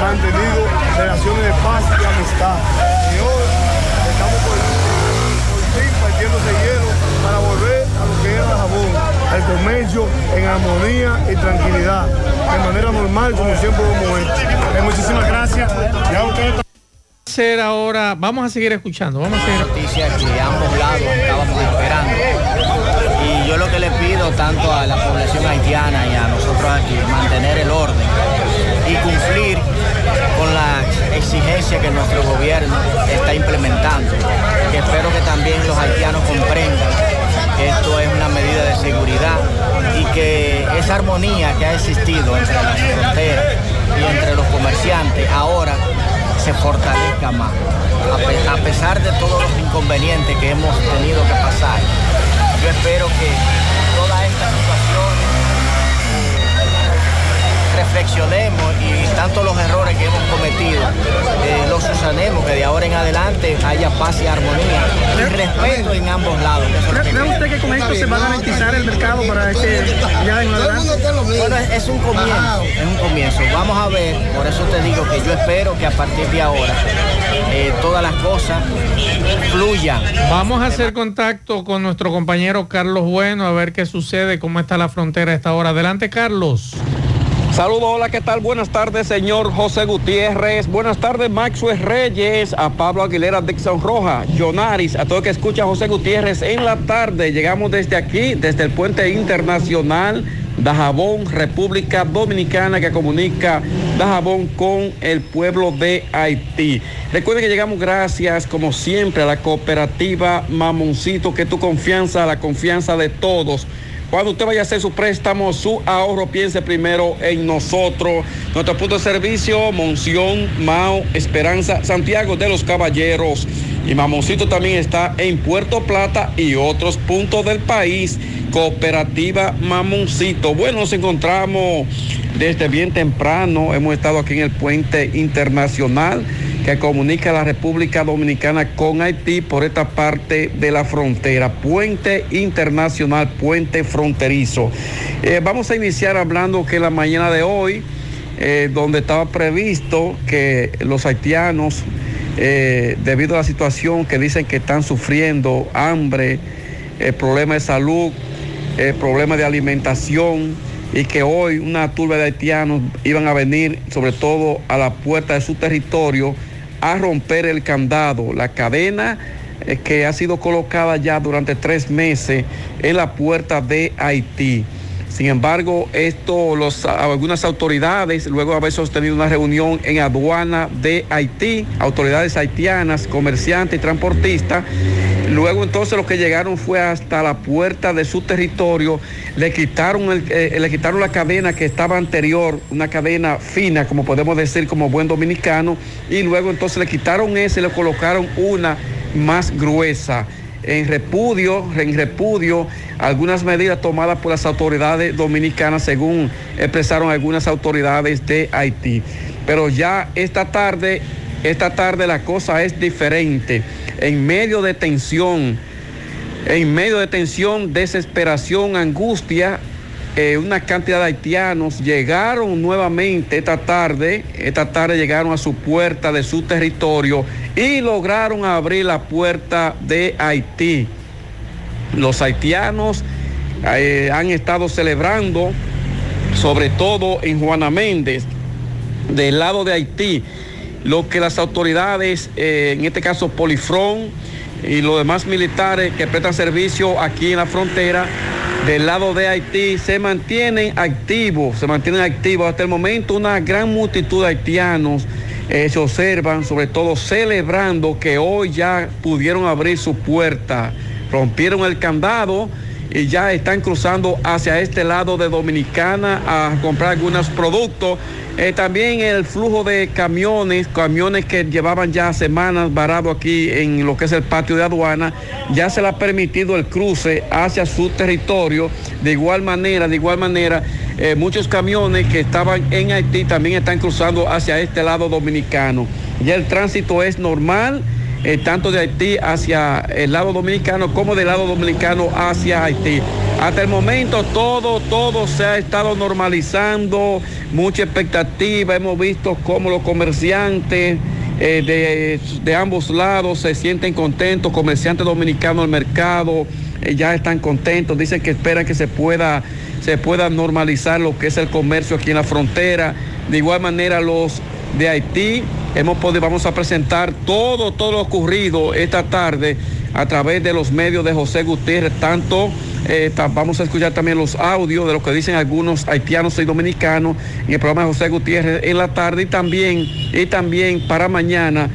Mantenido relaciones de paz y amistad. Y hoy estamos por, por fin partiéndose hielo para volver a lo que era jabón. El comercio en armonía y tranquilidad. De manera normal, como siempre lo hemos hecho. Eh, muchísimas gracias. Ya ustedes Hacer ahora, vamos a seguir escuchando, vamos a seguir. Noticias que ambos lados estábamos esperando. Y yo lo que le pido tanto a la población haitiana y a nosotros aquí, mantener el orden y cumplir con la exigencia que nuestro gobierno está implementando. Que espero que también los haitianos comprendan que esto es una medida de seguridad y que esa armonía que ha existido entre las fronteras y entre los comerciantes ahora se fortalezca más, a, pe- a pesar de todos los inconvenientes que hemos tenido que pasar. Yo espero que todas estas situaciones eh, reflexionemos y tanto los errores que hemos cometido eh, los susanemos, que de ahora en adelante haya paz y armonía y respeto en ambos lados. que eso es lo que ¿Cree queremos. usted que con esto se va a garantizar el mercado para este ya en adelante? Bueno, es, es un comienzo, es un comienzo. Vamos a ver, por eso te digo que yo espero que a partir de ahora eh, todas las cosas fluyan. Vamos a hacer contacto con nuestro compañero Carlos Bueno a ver qué sucede, cómo está la frontera a esta hora. Adelante, Carlos. Saludos, hola, ¿qué tal? Buenas tardes, señor José Gutiérrez. Buenas tardes, Maxwell Reyes, a Pablo Aguilera, Dixon Roja, Jonaris, a todo el que escucha José Gutiérrez en la tarde. Llegamos desde aquí, desde el puente internacional Dajabón, República Dominicana, que comunica Dajabón con el pueblo de Haití. Recuerden que llegamos gracias, como siempre, a la cooperativa Mamoncito, que tu confianza, la confianza de todos. Cuando usted vaya a hacer su préstamo, su ahorro, piense primero en nosotros. Nuestro punto de servicio, Monción, Mao, Esperanza, Santiago de los Caballeros. Y Mamoncito también está en Puerto Plata y otros puntos del país. Cooperativa Mamoncito. Bueno, nos encontramos desde bien temprano. Hemos estado aquí en el puente internacional que comunica la República Dominicana con Haití por esta parte de la frontera. Puente internacional, puente fronterizo. Eh, vamos a iniciar hablando que la mañana de hoy, eh, donde estaba previsto que los haitianos, eh, debido a la situación que dicen que están sufriendo, hambre, problemas de salud, problemas de alimentación, y que hoy una turba de haitianos iban a venir, sobre todo a la puerta de su territorio, a romper el candado, la cadena eh, que ha sido colocada ya durante tres meses en la puerta de Haití. Sin embargo, esto, algunas autoridades, luego de haber sostenido una reunión en aduana de Haití, autoridades haitianas, comerciantes y transportistas, luego entonces los que llegaron fue hasta la puerta de su territorio, le quitaron, eh, le quitaron la cadena que estaba anterior, una cadena fina, como podemos decir como buen dominicano, y luego entonces le quitaron esa y le colocaron una más gruesa en repudio, en repudio algunas medidas tomadas por las autoridades dominicanas, según expresaron algunas autoridades de Haití. Pero ya esta tarde, esta tarde la cosa es diferente. En medio de tensión, en medio de tensión, desesperación, angustia, una cantidad de haitianos llegaron nuevamente esta tarde, esta tarde llegaron a su puerta de su territorio y lograron abrir la puerta de Haití. Los haitianos eh, han estado celebrando, sobre todo en Juana Méndez, del lado de Haití, lo que las autoridades, eh, en este caso Polifrón y los demás militares que prestan servicio aquí en la frontera, del lado de Haití se mantienen activos, se mantienen activos. Hasta el momento una gran multitud de haitianos eh, se observan, sobre todo celebrando que hoy ya pudieron abrir su puerta, rompieron el candado y ya están cruzando hacia este lado de Dominicana a comprar algunos productos. Eh, también el flujo de camiones, camiones que llevaban ya semanas varados aquí en lo que es el patio de aduana, ya se le ha permitido el cruce hacia su territorio. De igual manera, de igual manera, eh, muchos camiones que estaban en Haití también están cruzando hacia este lado dominicano. ya el tránsito es normal. Eh, tanto de Haití hacia el lado dominicano como del lado dominicano hacia Haití. Hasta el momento todo, todo se ha estado normalizando, mucha expectativa, hemos visto cómo los comerciantes eh, de, de ambos lados se sienten contentos, comerciantes dominicanos al mercado eh, ya están contentos, dicen que esperan que se pueda, se pueda normalizar lo que es el comercio aquí en la frontera. De igual manera los de Haití, hemos podido, vamos a presentar todo, todo lo ocurrido esta tarde a través de los medios de José Gutiérrez, tanto eh, vamos a escuchar también los audios de lo que dicen algunos haitianos y dominicanos en el programa de José Gutiérrez en la tarde y también, y también para mañana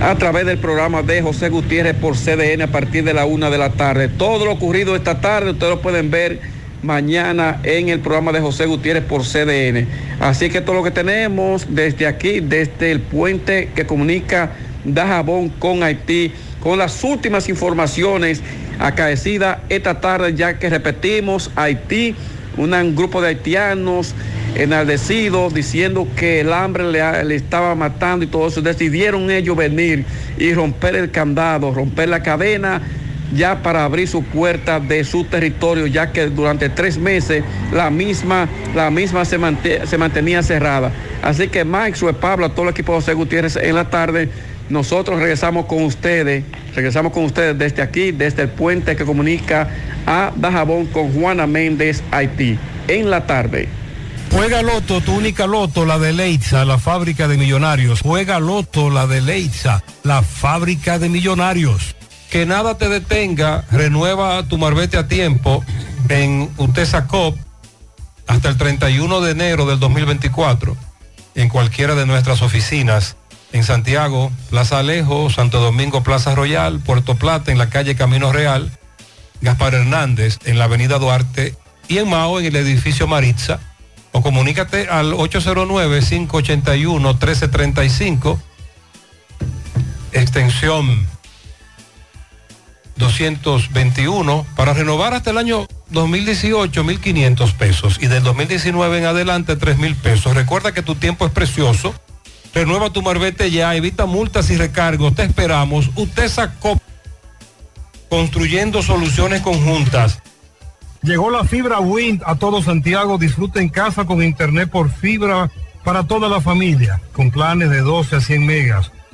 a través del programa de José Gutiérrez por CDN a partir de la una de la tarde. Todo lo ocurrido esta tarde ustedes lo pueden ver mañana en el programa de José Gutiérrez por CDN. Así que todo lo que tenemos desde aquí, desde el puente que comunica Dajabón con Haití, con las últimas informaciones acaecidas esta tarde, ya que repetimos, Haití, un grupo de haitianos enardecidos diciendo que el hambre le, le estaba matando y todo eso, decidieron ellos venir y romper el candado, romper la cadena ya para abrir su puerta de su territorio, ya que durante tres meses la misma, la misma se, mante- se mantenía cerrada. Así que Mike, Sue Pablo, todo el equipo de José Gutiérrez en la tarde, nosotros regresamos con ustedes, regresamos con ustedes desde aquí, desde el puente que comunica a Dajabón con Juana Méndez, Haití, en la tarde. Juega Loto, tu única Loto, la de Leitza, la fábrica de millonarios. Juega Loto, la de Leitza, la fábrica de millonarios. Que nada te detenga, renueva tu marbete a tiempo en Utesa Cop hasta el 31 de enero del 2024 en cualquiera de nuestras oficinas en Santiago, Plaza Alejo, Santo Domingo, Plaza Royal, Puerto Plata, en la calle Camino Real, Gaspar Hernández, en la avenida Duarte y en Mao, en el edificio Maritza. O comunícate al 809-581-1335, extensión 221, para renovar hasta el año 2018, 1.500 pesos y del 2019 en adelante, 3.000 pesos. Recuerda que tu tiempo es precioso. Renueva tu marbete ya, evita multas y recargos. Te esperamos. Usted sacó construyendo soluciones conjuntas. Llegó la fibra Wind a todo Santiago. Disfruta en casa con internet por fibra para toda la familia, con planes de 12 a 100 megas,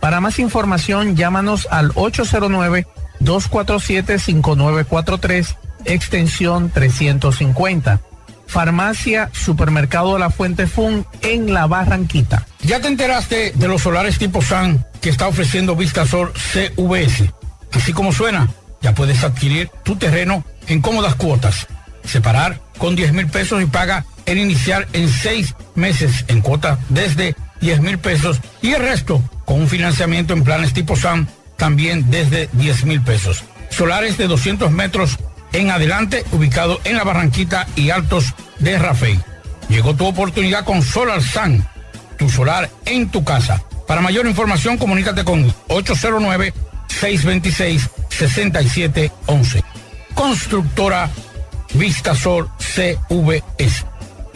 Para más información llámanos al 809-247-5943, extensión 350. Farmacia Supermercado La Fuente Fun en La Barranquita. ¿Ya te enteraste de los solares tipo SAN que está ofreciendo Vistasol CVS? Así como suena, ya puedes adquirir tu terreno en cómodas cuotas. Separar con 10 mil pesos y paga el inicial en seis meses en cuota desde 10 mil pesos y el resto con un financiamiento en planes tipo SAN también desde 10 mil pesos. Solares de 200 metros en adelante, ubicado en la Barranquita y Altos de Rafey. Llegó tu oportunidad con Solar Sun, tu solar en tu casa. Para mayor información, comunícate con 809-626-6711. Constructora Vistasol CVS.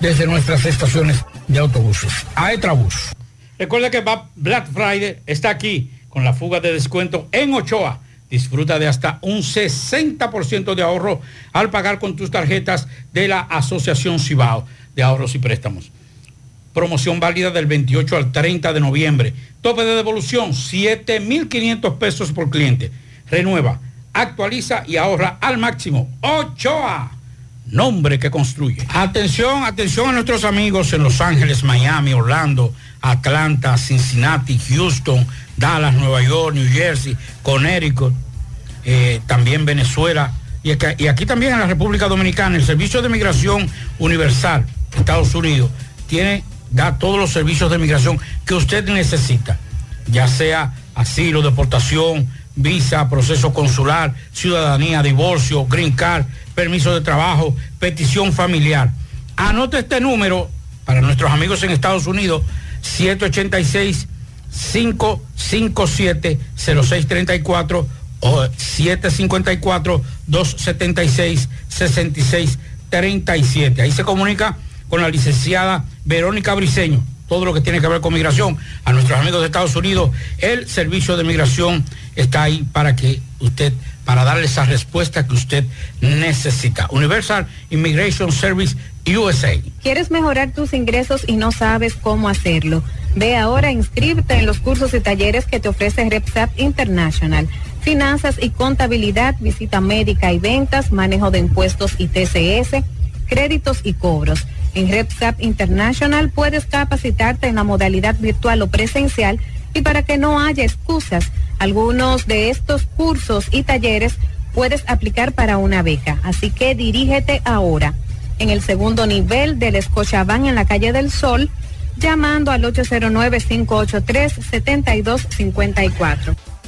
desde nuestras estaciones de autobuses. Aetrabús. Recuerde que Black Friday está aquí con la fuga de descuento en Ochoa. Disfruta de hasta un 60% de ahorro al pagar con tus tarjetas de la Asociación Cibao de Ahorros y Préstamos. Promoción válida del 28 al 30 de noviembre. Tope de devolución 7.500 pesos por cliente. Renueva, actualiza y ahorra al máximo. Ochoa, nombre que construye. Atención, atención a nuestros amigos en Los Ángeles, Miami, Orlando, Atlanta, Cincinnati, Houston, Dallas, Nueva York, New Jersey, Connecticut, eh, también Venezuela y aquí, y aquí también en la República Dominicana. El Servicio de Migración Universal, Estados Unidos, tiene da todos los servicios de migración que usted necesita, ya sea asilo, deportación, visa, proceso consular, ciudadanía, divorcio, green card, permiso de trabajo, petición familiar. Anote este número para nuestros amigos en Estados Unidos, 786 557 0634 o 754 276 6637. Ahí se comunica con la licenciada Verónica Briceño, todo lo que tiene que ver con migración. A nuestros amigos de Estados Unidos, el servicio de migración está ahí para que usted, para darle esa respuesta que usted necesita. Universal Immigration Service USA. ¿Quieres mejorar tus ingresos y no sabes cómo hacerlo? Ve ahora, inscríbete en los cursos y talleres que te ofrece RepSap International. Finanzas y contabilidad, visita médica y ventas, manejo de impuestos y TCS, créditos y cobros. En RepSap International puedes capacitarte en la modalidad virtual o presencial y para que no haya excusas, algunos de estos cursos y talleres puedes aplicar para una beca. Así que dirígete ahora en el segundo nivel del Escochabán en la calle del Sol, llamando al 809-583-7254.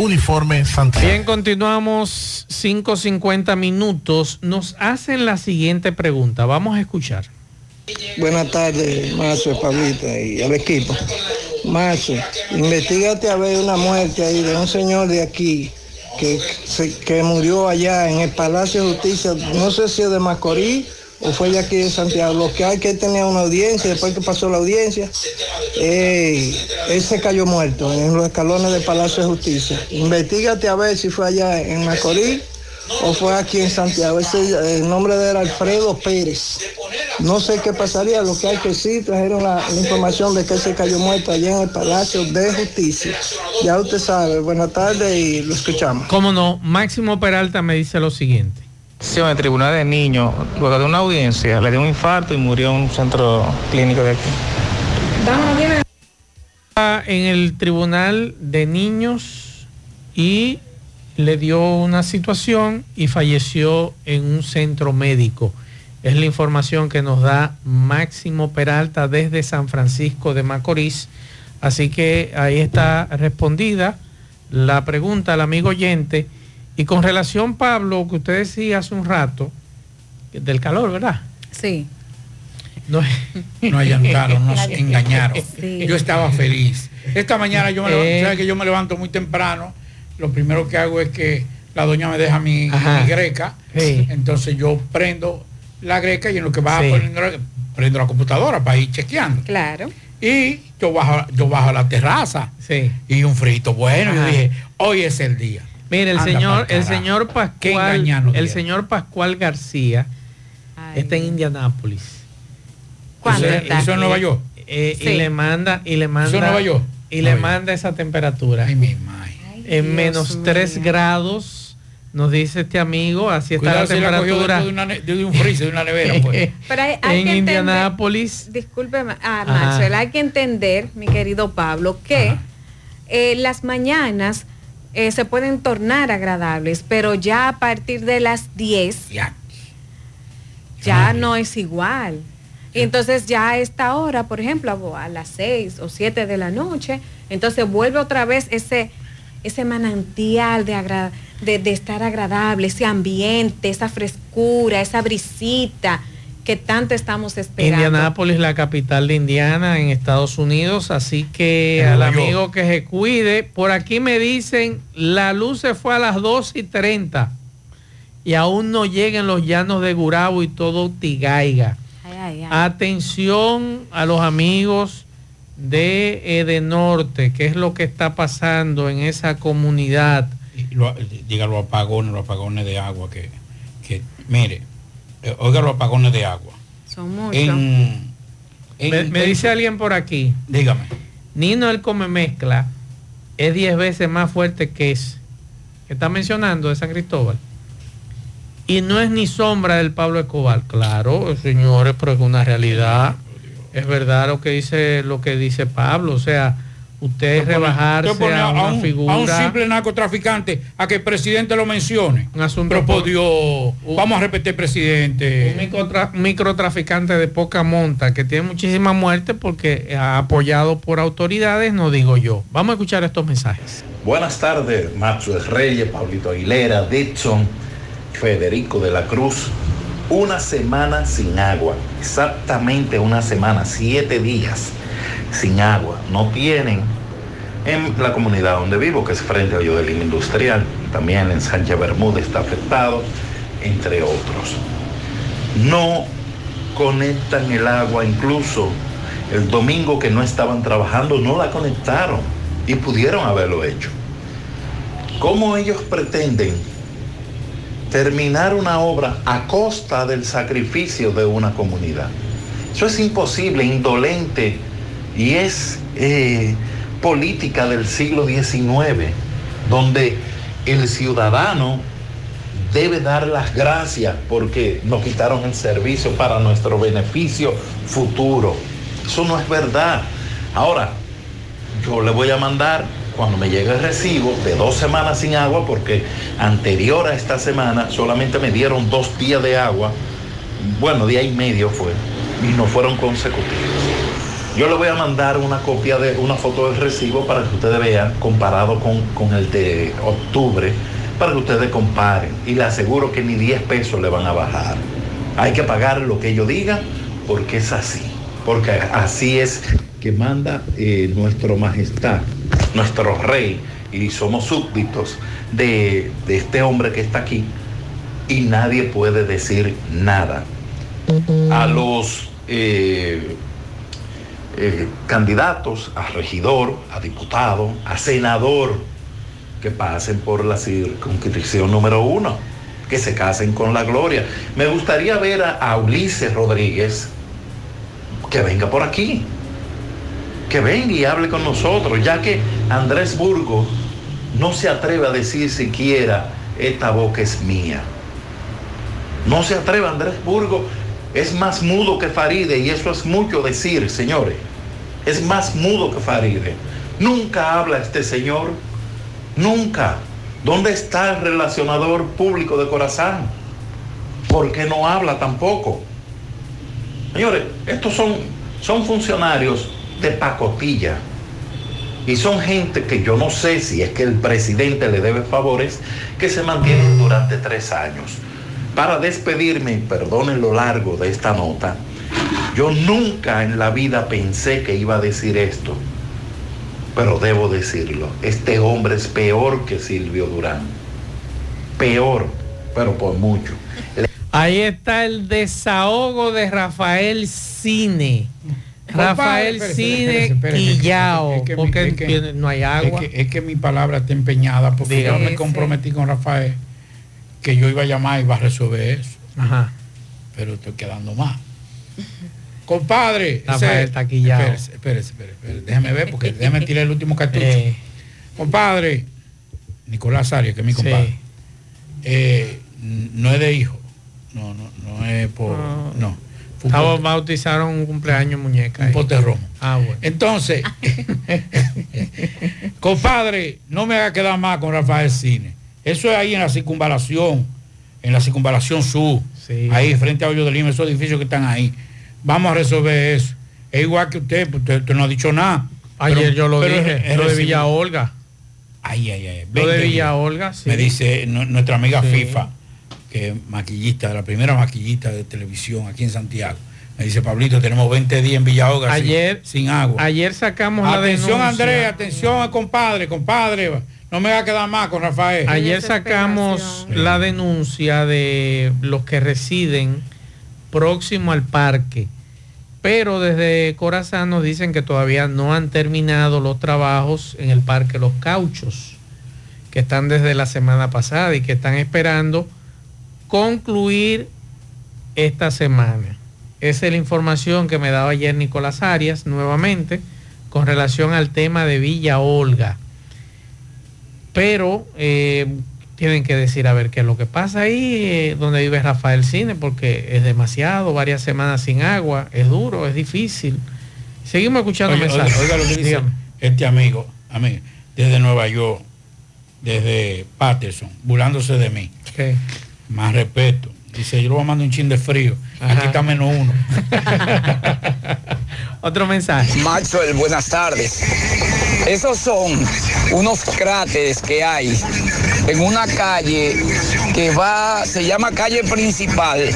Uniforme Santiago. Bien, continuamos 5.50 minutos. Nos hacen la siguiente pregunta. Vamos a escuchar. Buenas tardes, Mazo, Pablita y al equipo. Mazo, investigate a ver una muerte ahí de un señor de aquí que, que murió allá en el Palacio de Justicia, no sé si es de Macorís o fue de aquí de Santiago. Lo que hay que tener una audiencia, después que pasó la audiencia, eh, él se cayó muerto en los escalones del Palacio de Justicia. Investígate a ver si fue allá en Macorís o fue aquí en Santiago. El nombre de él era Alfredo Pérez. No sé qué pasaría, lo que hay que sí trajeron la, la, información de que él se cayó muerto allá en el Palacio de Justicia. Ya usted sabe, buenas tardes y lo escuchamos. Cómo no, Máximo Peralta me dice lo siguiente. El tribunal de niños, luego de una audiencia, le dio un infarto y murió en un centro clínico de aquí. En el tribunal de niños y le dio una situación y falleció en un centro médico. Es la información que nos da Máximo Peralta desde San Francisco de Macorís. Así que ahí está respondida la pregunta al amigo oyente. Y con relación, Pablo, que usted decía hace un rato, del calor, ¿verdad? Sí. No, no allantaron, nos engañaron. Sí. Yo estaba feliz. Esta mañana yo me levanto, Eh. ¿sabe que yo me levanto muy temprano. Lo primero que hago es que la doña me deja mi, mi greca. Sí. Entonces yo prendo la greca y en lo que va Sí. poniendo prendo la computadora para ir chequeando. Claro. Y yo bajo, yo bajo a la terraza. Sí. Y un frito bueno. Yo Ajá. dije, hoy es el día. Mire, el Anda señor, el señor Pascual, el dieron. señor Pascual García está en Indianápolis. ¿Cuándo Eso- está? ¿Eso en y- Nueva York? eh, Sí. Y le manda, y le manda, ¿Eso en Nueva York? y le Nueva York. manda esa temperatura. en Dios menos 3 grados, nos dice este amigo, así está Cuidado la si la temperatura. dentro de, una de un freezer, de una nevera. Pues. Pero hay, hay en que entender- Indianápolis. Discúlpeme, ah. Maxwell, hay que entender, mi querido Pablo, que eh, las mañanas eh, se pueden tornar agradables, pero ya a partir de las 10 Ya. ya no es igual. Y entonces ya a esta hora, por ejemplo, a las 6 o 7 de la noche, entonces vuelve otra vez ese, ese manantial de, agra- de, de estar agradable, ese ambiente, esa frescura, esa brisita que tanto estamos esperando. Indianápolis, la capital de Indiana en Estados Unidos, así que al amigo que se cuide, por aquí me dicen, la luz se fue a las 2 y 30 y aún no llegan los llanos de Gurabo y todo Tigaiga. Ay, ay, ay. Atención a los amigos de Edenorte, qué es lo que está pasando en esa comunidad. Y lo- diga los apagones, los apagones de agua que, que mire, oiga los apagones de agua. Son muchos. En, en- Me, me dice alguien por aquí, dígame, Nino el come mezcla es 10 veces más fuerte que ese que está mencionando de San Cristóbal. Y no es ni sombra del Pablo Escobar. Claro, señores, pero es una realidad. Es verdad lo que dice lo que dice Pablo. O sea, usted rebajarse usted a una un, figura. a un simple narcotraficante a que el presidente lo mencione. Un asunto Pero por Dios, vamos a repetir presidente. un microtra- microtraficante de poca monta que tiene muchísima muerte porque ha apoyado por autoridades, no digo yo. Vamos a escuchar estos mensajes. Buenas tardes, Maxwell Reyes, Pablito Aguilera, Dixon, Federico de la Cruz. Una semana sin agua, exactamente una semana, siete días sin agua. No tienen en la comunidad donde vivo, que es frente a Yodelín Industrial, también en Sánchez Bermúdez está afectado, entre otros. No conectan el agua, incluso el domingo que no estaban trabajando, no la conectaron y pudieron haberlo hecho. ¿Cómo ellos pretenden terminar una obra a costa del sacrificio de una comunidad? Eso es imposible, indolente y es eh, política del siglo XIX, donde el ciudadano debe dar las gracias porque nos quitaron el servicio para nuestro beneficio futuro. Eso no es verdad. Ahora, yo le voy a mandar cuando me llegue el recibo de dos semanas sin agua, porque anterior a esta semana solamente me dieron dos días de agua, bueno, día y medio fue, y no fueron consecutivos. Yo le voy a mandar una copia de una foto del recibo para que ustedes vean comparado con, con el de octubre, para que ustedes comparen. Y le aseguro que ni 10 pesos le van a bajar. Hay que pagar lo que ellos digan porque es así. Porque así es que manda eh, nuestro majestad, nuestro rey, y somos súbditos de, de este hombre que está aquí, y nadie puede decir nada. A los eh, eh, candidatos a regidor, a diputado, a senador, que pasen por la circunscripción número uno, que se casen con la gloria. Me gustaría ver a, a Ulises Rodríguez que venga por aquí, que venga y hable con nosotros, ya que Andrés Burgos no se atreve a decir siquiera, esta boca es mía. No se atreve Andrés Burgos, es más mudo que Faride y eso es mucho decir, señores. Es más mudo que Faride. Nunca habla este señor, nunca. ¿Dónde está el relacionador público de Corazán? ¿Por qué no habla tampoco? Señores, estos son, son funcionarios de pacotilla. Y son gente que yo no sé si es que el presidente le debe favores, que se mantienen durante tres años. Para despedirme, perdonen lo largo de esta nota, yo nunca en la vida pensé que iba a decir esto, pero debo decirlo. Este hombre es peor que Silvio Durán. Peor, pero por mucho. Ahí está el desahogo de Rafael Cine. Rafael Cine espérese, espérese, Quillao, es que porque es que- no hay agua. Es que, es que mi palabra está empeñada porque yo me comprometí con Rafael que yo iba a llamar y iba a resolver eso. Ajá. Pero estoy quedando más. Compadre, Rafael ese- está quillao. Espérese, espérese, espérese, déjeme ver porque déjeme tirar el último cartucho. Eh. Compadre, Nicolás Arias, que es mi Sí. compadre, eh, no es de hijo. No, no, no es por. No. No. Estaba bautizaron un cumpleaños muñeca. un pote romo. Ah, bueno. Entonces, compadre, no me haga quedar más con Rafael Cine. Eso es ahí en la circunvalación, en la circunvalación sur, ahí frente a Hoyo de Lima, esos edificios que están ahí. Vamos a resolver eso. Es igual que usted, pues, usted, usted no ha dicho nada. Ayer Pero- yo lo dije, es lo de. Villa Olga. Ay, ay, ay. Lo de Veinte Villa días. Olga, sí. Me dice nu- nuestra amiga Sí. FIFA, que es maquillista, la primera maquillista de televisión aquí en Santiago. Me dice, Pablito, tenemos 20 días en Villa Olga Ayer- sin, agua. Ayer sacamos la Atención. Andrés, atención, compadre, compadre. No me va a quedar más con Rafael. Ayer sacamos la denuncia de los que residen próximo al parque, pero desde Corazán nos dicen que todavía no han terminado los trabajos en el parque Los Cauchos, que están desde la semana pasada y que están esperando concluir esta semana. Esa es la información que me daba ayer Nicolás Arias nuevamente con relación al tema de Villa Olga pero eh, tienen que decir a ver qué es lo que pasa ahí eh, donde vive Rafael Cine porque es demasiado, varias semanas sin agua, es duro, es difícil. Seguimos escuchando mensajes. oiga, oiga lo que dice este amigo, amigo, desde Nueva York, desde Patterson, burlándose de mí. Más respeto. Dice, yo le voy a mandar un chin de frío. Aquí está menos uno. Otro mensaje. Maxwell, buenas tardes. Esos son unos cráteres que hay en una calle que va, se llama calle principal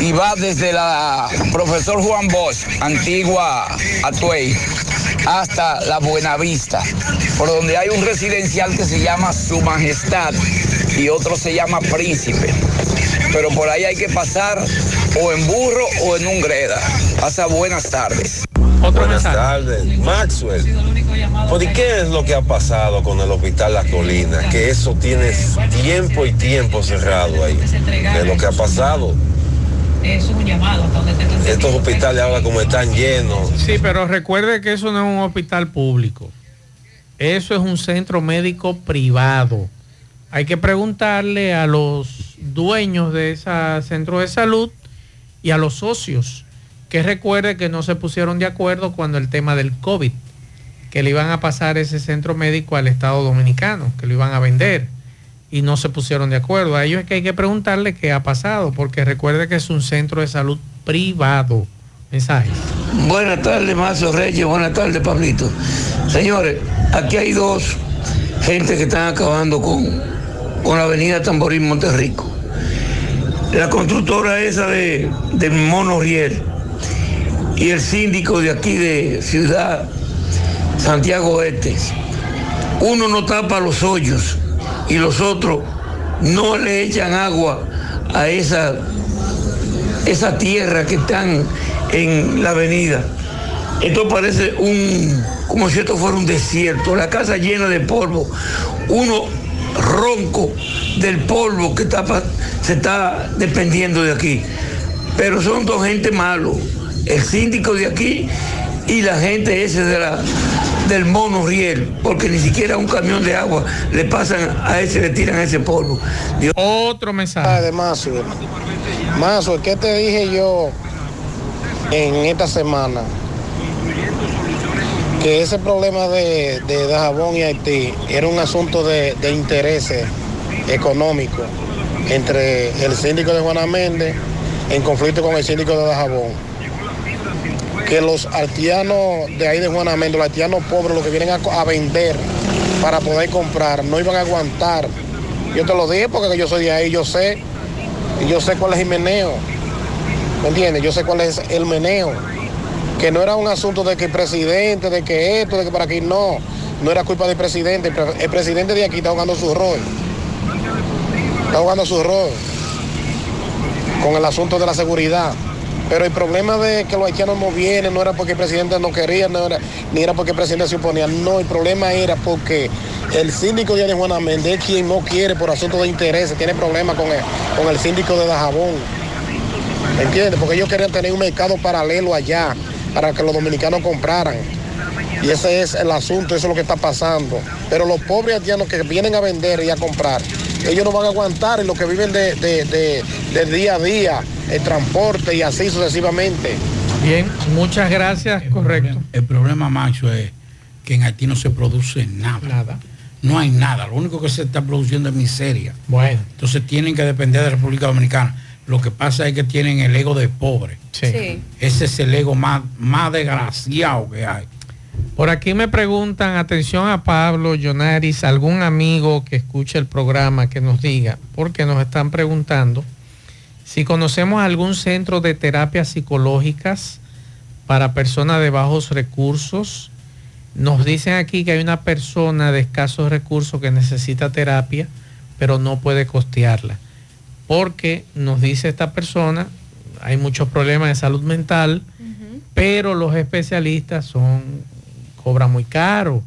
y va desde la profesor Juan Bosch, antigua Atuey, hasta la Buenavista, por donde hay un residencial que se llama Su Majestad y otro se llama Príncipe. Pero por ahí hay que pasar o en burro o en un greda. Pasa buenas tardes. Buenas tardes, Maxwell. ¿Por qué es lo que ha pasado con el Hospital La Colina? Que eso tiene tiempo y tiempo cerrado ahí. Es lo que ha pasado. Es un llamado. Estos hospitales ahora como están llenos. Sí, pero recuerde que eso no es un hospital público. Eso es un centro médico privado. Hay que preguntarle a los dueños de ese centro de salud y a los socios que recuerde que no se pusieron de acuerdo cuando el tema del COVID, que le iban a pasar ese centro médico al Estado Dominicano, que lo iban a vender y no se pusieron de acuerdo. A ellos es que hay que preguntarle qué ha pasado, porque recuerde que es un centro de salud privado. Mensajes. Buenas tardes, Mazo Reyes. Buenas tardes, Pablito. Señores, aquí hay dos gente que están acabando con, con la avenida Tamborín Monterrico. La constructora esa de, de Mono Riel y el síndico de aquí de Ciudad Santiago Este. Uno no tapa los hoyos y los otros no le echan agua a esa, esa tierra que están en la avenida. Esto parece un, como si esto fuera un desierto, la casa llena de polvo, uno ronco del polvo que está, se está dependiendo de aquí. Pero son dos gente malos, el síndico de aquí y la gente ese de la, del mono riel, porque ni siquiera un camión de agua le pasan a ese, le tiran ese polvo. Dios- Otro mensaje. de Mazo. Mazo, ¿qué te dije yo en esta semana? Que ese problema de, de Dajabón y Haití era un asunto de, de intereses económicos entre el síndico de Juana Méndez en conflicto con el síndico de Dajabón. Que los haitianos de ahí de Juana Méndez, los haitianos pobres, los que vienen a, a vender para poder comprar, no iban a aguantar. Yo te lo dije porque yo soy de ahí, yo sé, yo sé cuál es el meneo. ¿Me entiendes? Yo sé cuál es el meneo. Que no era un asunto de que el presidente, de que esto, de que para aquí no, no era culpa del presidente, el, pre- el presidente de aquí está jugando su rol, está jugando su rol con el asunto de la seguridad. Pero el problema de que los haitianos no vienen no era porque el presidente no quería, no era, ni era porque el presidente se oponía. No, el problema era porque el síndico de Juana Méndez quien no quiere por asunto de intereses, tiene problemas con el, con el síndico de Dajabón. ¿Entiendes? Porque ellos querían tener un mercado paralelo allá para que los dominicanos compraran. Y ese es el asunto, eso es lo que está pasando. Pero los pobres haitianos que vienen a vender y a comprar, ellos no van a aguantar y los que viven de, de- de- del día a día, el transporte y así sucesivamente. Bien, muchas gracias, correcto. El problema, Macho, es que en Haití no se produce nada. Nada. No hay nada. Lo único que se está produciendo es miseria. Bueno. Entonces tienen que depender de la República Dominicana. Lo que pasa es que tienen el ego de pobre. Sí. Ese es el ego más, más desgraciado que hay. Por aquí me preguntan, atención a Pablo, Yonaris, algún amigo que escuche el programa que nos diga, porque nos están preguntando si conocemos algún centro de terapias psicológicas para personas de bajos recursos. Nos dicen aquí que hay una persona de escasos recursos que necesita terapia, pero no puede costearla. Porque nos dice esta persona, hay muchos problemas de salud mental, pero los especialistas son cobran muy caro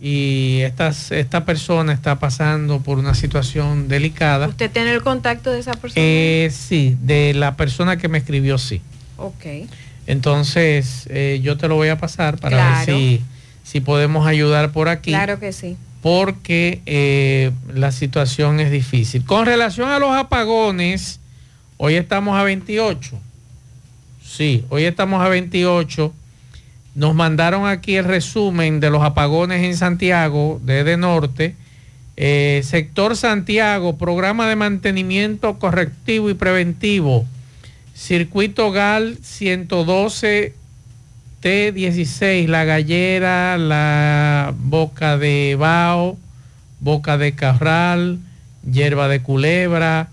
y estas, esta persona está pasando por una situación delicada. ¿Usted tiene el contacto de esa persona? Eh, sí, de la persona que me escribió sí. ok. Entonces, eh, yo te lo voy a pasar para ver si, si podemos ayudar por aquí. Claro que sí. Porque eh, la situación es difícil. Con relación a los apagones, hoy estamos a 28. Sí, hoy estamos a 28. Nos mandaron aquí el resumen de los apagones en Santiago, desde norte. Eh, sector Santiago, programa de mantenimiento correctivo y preventivo. Circuito GAL 112 T16, La Gallera, La Boca de Bao, Boca de Carral, Hierba de Culebra,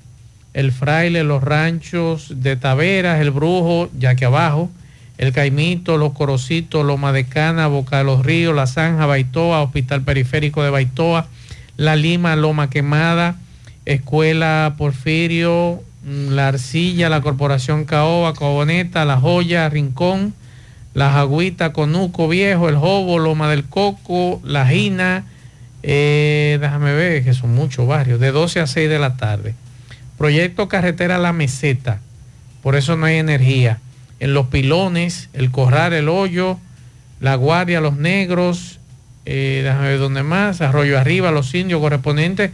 El Fraile, Los Ranchos de Taveras, El Brujo, ya que abajo, El Caimito, Los Corocitos, Loma de Cana, Boca de los Ríos, La Zanja, Baitoa, Hospital Periférico de Baitoa, La Lima, Loma Quemada, Escuela Porfirio, La Arcilla, la Corporación Caoba, Coboneta, La Joya, Rincón, La Jagüita, Conuco Viejo, El Jobo, Loma del Coco, La Gina, eh, déjame ver, que son muchos barrios, de 12 a 6 de la tarde. Proyecto Carretera La Meseta, por eso no hay energía. En Los Pilones, El Corral, El Hoyo, La Guardia, Los Negros, eh, déjame ver dónde más, Arroyo Arriba, Los Indios, correspondientes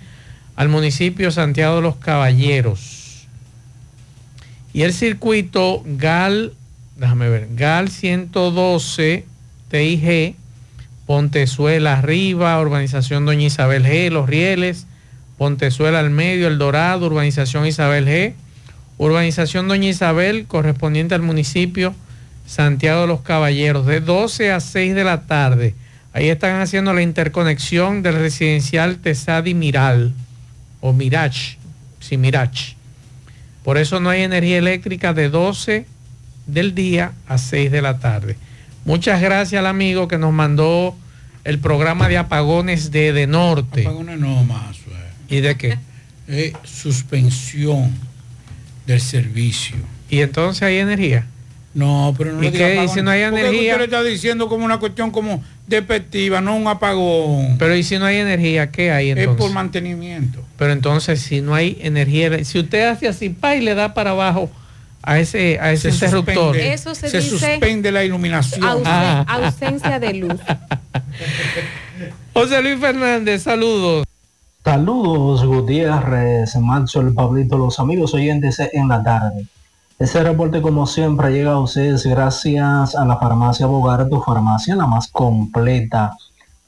al municipio Santiago de los Caballeros. Y el circuito GAL, déjame ver, GAL 112 TIG, Pontezuela arriba, urbanización Doña Isabel G, Los Rieles, Pontezuela al medio, El Dorado, urbanización Isabel G, urbanización Doña Isabel, correspondiente al municipio Santiago de los Caballeros, de 12 a 6 de la tarde. Ahí están haciendo la interconexión del residencial Tesadi Miral, o Mirach, sí, Mirach. Por eso no hay energía eléctrica de 12 del día a 6 de la tarde. Muchas gracias al amigo que nos mandó el programa de apagones de, de Norte. Apagones no más. ¿Y de qué? Eh, suspensión del servicio. ¿Y entonces hay energía? No, pero no ¿Y qué? ¿Y si no hay energía? Usted le está diciendo como una cuestión como despectiva, no un apagón. Pero ¿y si no hay energía? ¿Qué hay Es entonces? por mantenimiento. Pero entonces si no hay energía, si usted hace así, pa y le da para abajo a ese, a ese Se interruptor. suspende. Eso se, Se dice suspende la iluminación. ausen- Ah. ausencia de luz. José Luis Fernández, saludos. Saludos Gutiérrez, Macho, el Pablito, los amigos oyentes en la tarde. Ese reporte como siempre llega a ustedes gracias a la farmacia Bogar, tu farmacia la más completa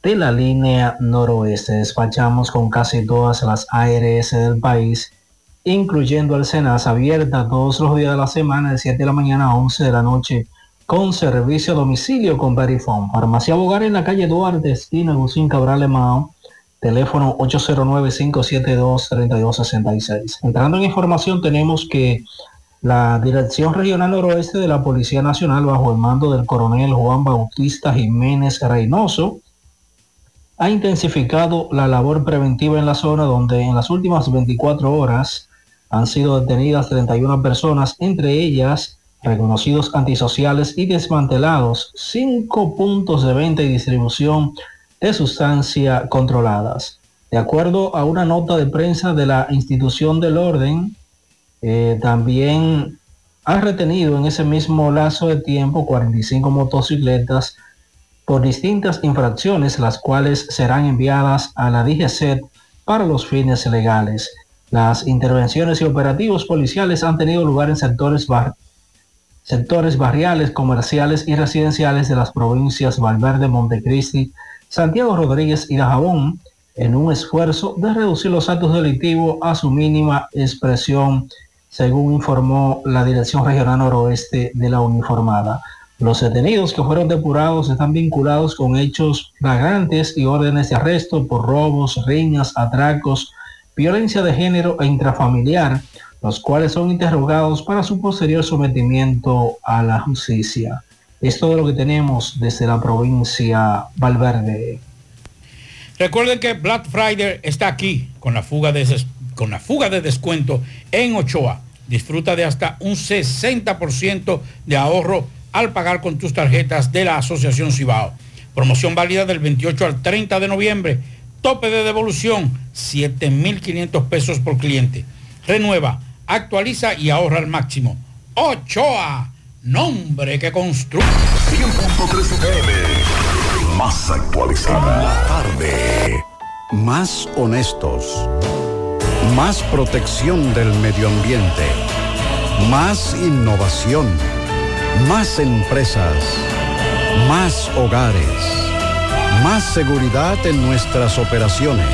de la línea noroeste. Despachamos con casi todas las ARS del país, incluyendo el Senas, abierta todos los días de la semana de 7 de la mañana a 11 de la noche con servicio a domicilio con Verifone. Farmacia Bogar en la calle Duarte, esquina Agustín Cabral Lemao, teléfono 809-572-3266. Entrando en información, tenemos que La Dirección Regional Noroeste de la Policía Nacional, bajo el mando del coronel Juan Bautista Jiménez Reynoso, ha intensificado la labor preventiva en la zona donde en las últimas 24 horas han sido detenidas 31 personas, entre ellas reconocidos antisociales y desmantelados cinco puntos de venta y distribución de sustancia controladas. De acuerdo a una nota de prensa de la institución del orden, eh, también ha retenido en ese mismo lazo de tiempo 45 motocicletas por distintas infracciones, las cuales serán enviadas a la DGCET para los fines legales. Las intervenciones y operativos policiales han tenido lugar en sectores, sectores barriales, comerciales y residenciales de las provincias Valverde, Montecristi, Santiago Rodríguez y Dajabón, en un esfuerzo de reducir los actos delictivos a su mínima expresión, según informó la Dirección Regional Noroeste de la Uniformada. Los detenidos que fueron depurados están vinculados con hechos flagrantes y órdenes de arresto por robos, riñas, atracos, violencia de género e intrafamiliar, los cuales son interrogados para su posterior sometimiento a la justicia. Es todo lo que tenemos desde la provincia Valverde. Recuerden que Black Friday está aquí con la fuga de, con la fuga de descuento en Ochoa. Disfruta de hasta un 60% de ahorro al pagar con tus tarjetas de la Asociación Cibao. Promoción válida del 28 al 30 de noviembre. Tope de devolución, 7.500 pesos por cliente. Renueva, actualiza y ahorra al máximo. Ochoa, nombre que construye. 100.3 Más actualizada. La tarde. Más honestos. Más protección del medio ambiente. Más innovación. Más empresas, más hogares, más seguridad en nuestras operaciones.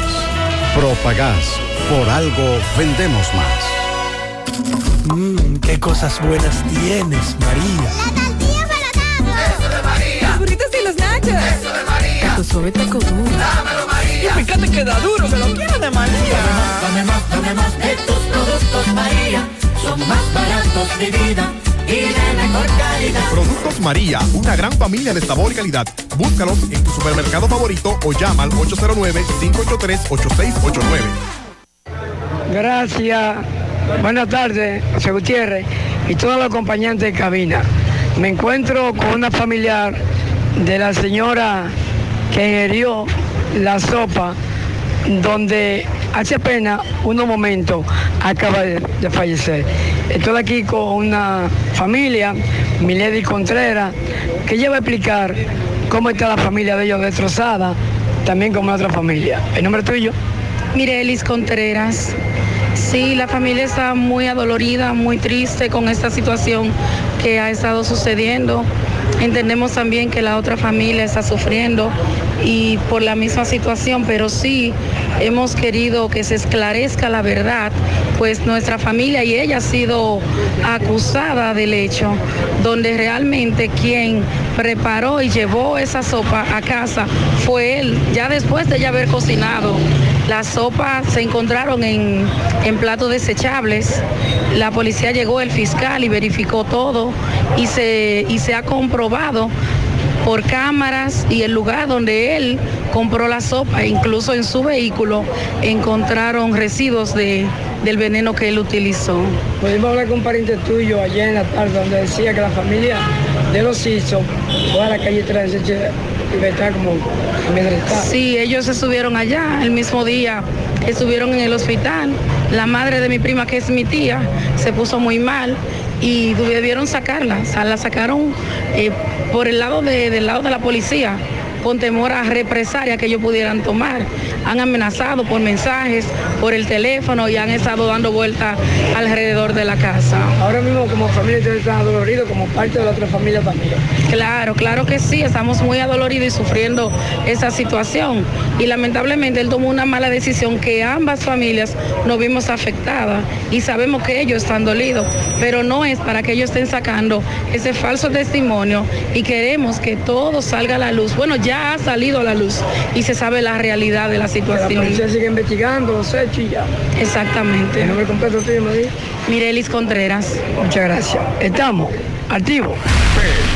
Propagás, por algo vendemos más. Mmm, qué cosas buenas tienes, María. La Eso de María. Los burritos y los nachos. Eso de María. Tu suave taco duro. Dámelo, María. Y fíjate que da duro, que lo quiero de María. Dame más, dame más, de tus productos, María. Son más baratos de vida Productos María, una gran familia de sabor y calidad. Búscalos en tu supermercado favorito o llama al 809-583-8689. Gracias. Buenas tardes, José Gutiérrez y todos los acompañantes de cabina. Me encuentro con una familiar de la señora que ingirió la sopa donde hace apenas unos momentos acaba de, fallecer. Estoy aquí con una familia, Milady Contreras, que ella va a explicar cómo está la familia de ellos destrozada, también como otra familia. ¿El nombre tuyo? Mirelis Contreras. Sí, la familia está muy adolorida, muy triste con esta situación que ha estado sucediendo. Entendemos también que la otra familia está sufriendo y por la misma situación, pero sí hemos querido que se esclarezca la verdad, pues nuestra familia y ella ha sido acusada del hecho, donde realmente quien preparó y llevó esa sopa a casa fue él, ya después de ella haber cocinado. Las sopas se encontraron en, en platos desechables. La policía llegó, el fiscal, y verificó todo y se, y se ha comprobado por cámaras y el lugar donde él compró la sopa, incluso en su vehículo encontraron residuos de, del veneno que él utilizó. Pudimos hablar con un pariente tuyo ayer en la tarde donde decía que la familia de los hizo fue a la calle 3 y está como amedrentada. Sí, ellos estuvieron allá el mismo día, estuvieron en el hospital. La madre de mi prima, que es mi tía, se puso muy mal y debieron sacarla. O sea, la sacaron eh, por el lado de, del lado de la policía con temor a represalia que ellos pudieran tomar. Han amenazado por mensajes, por el teléfono y han estado dando vueltas alrededor de la casa. Ahora mismo como familia ustedes están adoloridos como parte de la otra familia también. Claro, claro que sí, estamos muy adoloridos y sufriendo esa situación. Y lamentablemente él tomó una mala decisión que ambas familias nos vimos afectadas y sabemos que ellos están dolidos, pero no es para que ellos estén sacando ese falso testimonio y queremos que todo salga a la luz. Bueno, ya ya ha salido a la luz y se sabe la realidad de la situación. La policía sigue investigando los hechos y ya. Exactamente. El nombre completo tuyo. Mirelis Contreras. Muchas gracias. Estamos activos.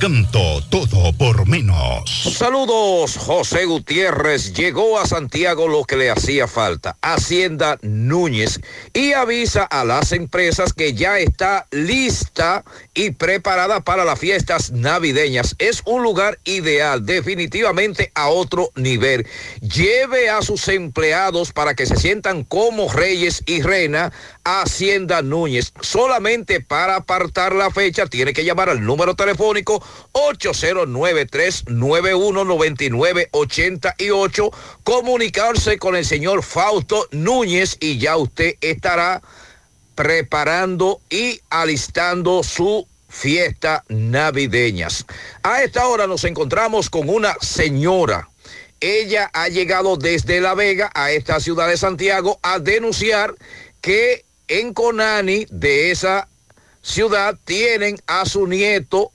Encanto. Todo por menos. Saludos, José Gutiérrez. Llegó a Santiago lo que le hacía falta, Hacienda Núñez, y avisa a las empresas que ya está lista y preparada para las fiestas navideñas. Es un lugar ideal, definitivamente a otro nivel. Lleve a sus empleados para que se sientan como reyes y reina a Hacienda Núñez. Solamente para apartar la fecha tiene que llamar al número telefónico 809-391-9988, comunicarse con el señor Fausto Núñez y ya usted estará preparando y alistando su fiesta navideñas. A esta hora nos encontramos con una señora. Ella ha llegado desde La Vega a esta ciudad de Santiago a denunciar que en Conani de esa ciudad tienen a su nieto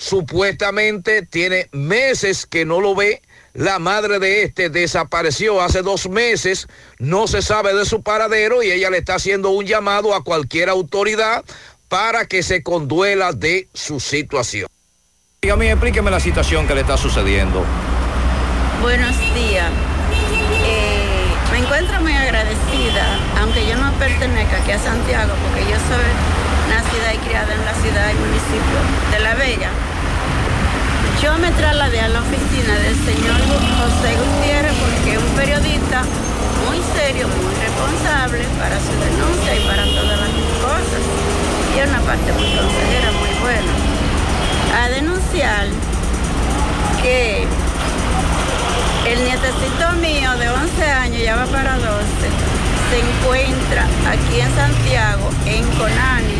supuestamente tiene meses que no lo ve. La madre de este desapareció hace dos meses, no se sabe de su paradero y ella le está haciendo un llamado a cualquier autoridad para que se conduela de su situación. Dígame, explíqueme la situación que le está sucediendo. Buenos días. Eh, me encuentro muy agradecida, aunque yo no pertenezca aquí a Santiago, porque yo soy nacida y criada en la ciudad y municipio de La Vega. Yo me trasladé a la oficina del señor José Gutiérrez porque es un periodista muy serio, muy responsable para su denuncia y para todas las cosas. Y es una parte muy consejera, muy buena. A denunciar que el nietecito mío de 11 años, ya va para 12, se encuentra aquí en Santiago, en Conani,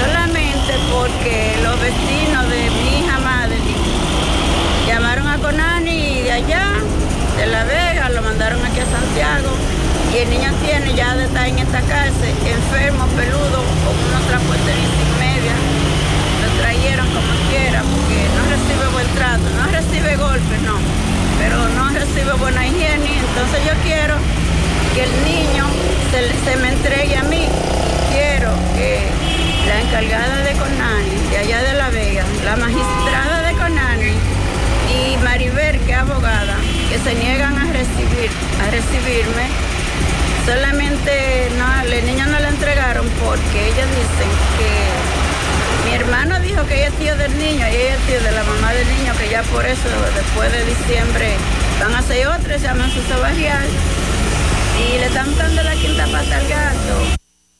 solamente porque los vecinos de mi hija Madeline llamaron a Conani de allá, de La Vega, lo mandaron aquí a Santiago y el niño tiene ya de estar en esta cárcel, enfermo, peludo, con unos transporteristas y media. Lo trajeron como quiera porque no recibe buen trato, no recibe golpes, no, pero no recibe buena higiene. Entonces yo quiero que el niño se, se me entregue a mí. Quiero que la encargada de Conani, de allá de La Vega, la magistrada de Conani y Maribel, que es abogada, que se niegan a recibir, a recibirme. Solamente no, el niño no le entregaron porque ellos dicen que mi hermano dijo que ella es tío del niño y ella es tío de la mamá del niño, que ya por eso después de diciembre van a hacer otra, se llaman su barrial y le están dando la quinta pata al gato.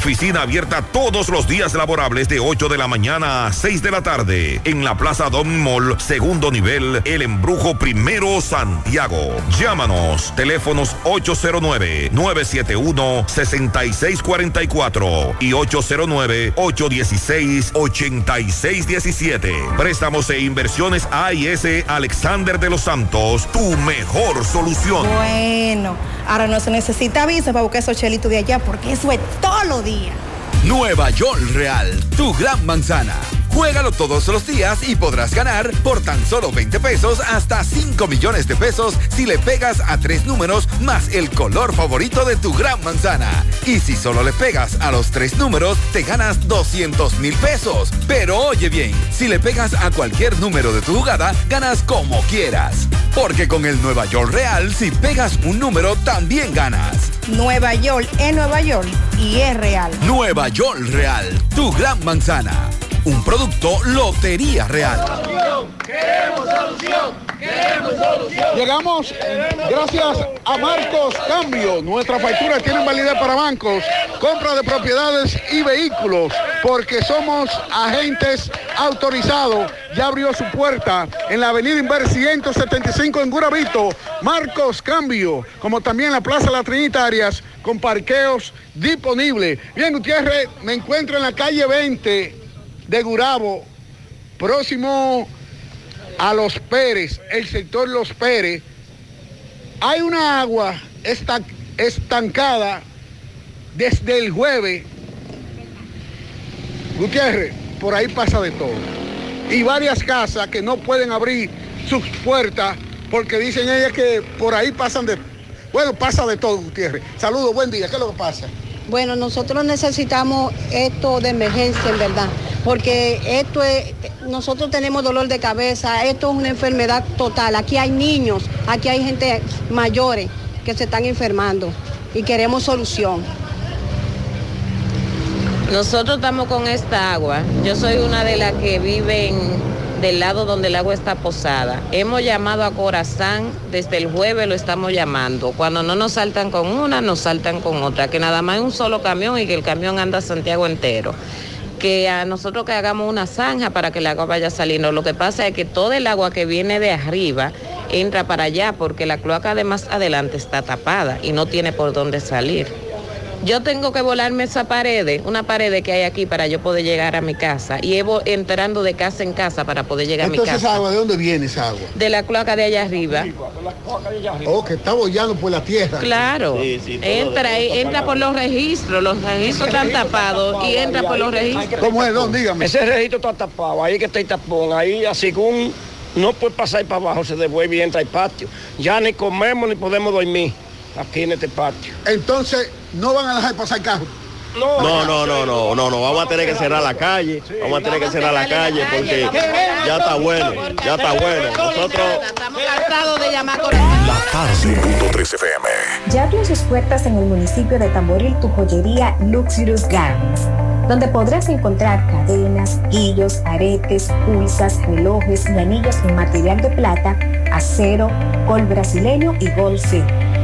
Oficina abierta todos los días laborables de 8 de la mañana a 6 de la tarde en la Plaza Don Mall, segundo nivel, El Embrujo Primero, Santiago. Llámanos, teléfonos 809-971-6644 y 809-816-8617. Préstamos e inversiones AIS Alexander de los Santos, tu mejor solución. Bueno, ahora no se necesita visa para buscar esos chelitos de allá porque eso es todos los Nueva York Real, tu gran manzana. Juégalo todos los días y podrás ganar por tan solo 20 pesos hasta 5 millones de pesos si le pegas a tres números más el color favorito de tu gran manzana. Y si solo le pegas a los tres números, te ganas 200 mil pesos. Pero oye bien, si le pegas a cualquier número de tu jugada, ganas como quieras. Porque con el Nueva York Real, si pegas un número, también ganas. Nueva York es Nueva York y es real. Nueva York Real, tu gran manzana. Un producto Lotería Real. Queremos solución, queremos solución. Llegamos gracias a Marcos Cambio. Nuestras facturas tienen validez para bancos, compra de propiedades y vehículos, porque somos agentes autorizados. Ya abrió su puerta en la avenida Inver 175 en Guravito. Marcos Cambio, como también la Plaza Las Trinitarias, con parqueos disponibles. Bien, Gutiérrez, me encuentro en la calle 20 de Gurabo, próximo a Los Pérez, el sector Los Pérez, hay una agua esta- estancada desde el jueves. Gutiérrez, por ahí pasa de todo. Y varias casas que no pueden abrir sus puertas porque dicen ellas que por ahí pasan de... Bueno, pasa de todo, Gutiérrez. Saludos, buen día. ¿Qué es lo que pasa? Bueno, nosotros necesitamos esto de emergencia, en verdad, porque esto es, nosotros tenemos dolor de cabeza, esto es una enfermedad total. Aquí hay niños, aquí hay gente mayores que se están enfermando y queremos solución. Nosotros estamos con esta agua. Yo soy una de las que viven del lado donde el agua está posada. Hemos llamado a Corazán, desde el jueves lo estamos llamando. Cuando no nos saltan con una, nos saltan con otra. Que nada más es un solo camión y que el camión anda Santiago entero. Que a nosotros que hagamos una zanja para que el agua vaya saliendo. Lo que pasa es que todo el agua que viene de arriba entra para allá porque la cloaca de más adelante está tapada y no tiene por dónde salir. Yo tengo que volarme esa pared, una pared que hay aquí para yo poder llegar a mi casa. Y llevo entrando de casa en casa para poder llegar a mi casa. esa agua, ¿de dónde viene esa agua? De la cloaca de allá arriba. Oh, que está bollando por la tierra. Claro. entra, entra por los registros. Los registros están tapados y entra por los registros. ¿Cómo es, don? Dígame. Ese registro está tapado, ahí que está el tapón, ahí así según no puede pasar para abajo, se devuelve y entra al patio. Ya ni comemos ni podemos dormir aquí en este patio. Entonces, no van a dejar pasar carro. No, No, no, no, no, no, no, vamos a tener que cerrar la calle, vamos a tener que cerrar la calle porque ya está bueno, ya está bueno. Nosotros Estamos cansados de llamar corazón. La tarde. FM. Ya abrió sus puertas en el municipio de Tamboril tu joyería Luxurious Garments, donde podrás encontrar cadenas, guillos, aretes, pulsas, relojes y anillos en material de plata, acero, gol brasileño y gol C.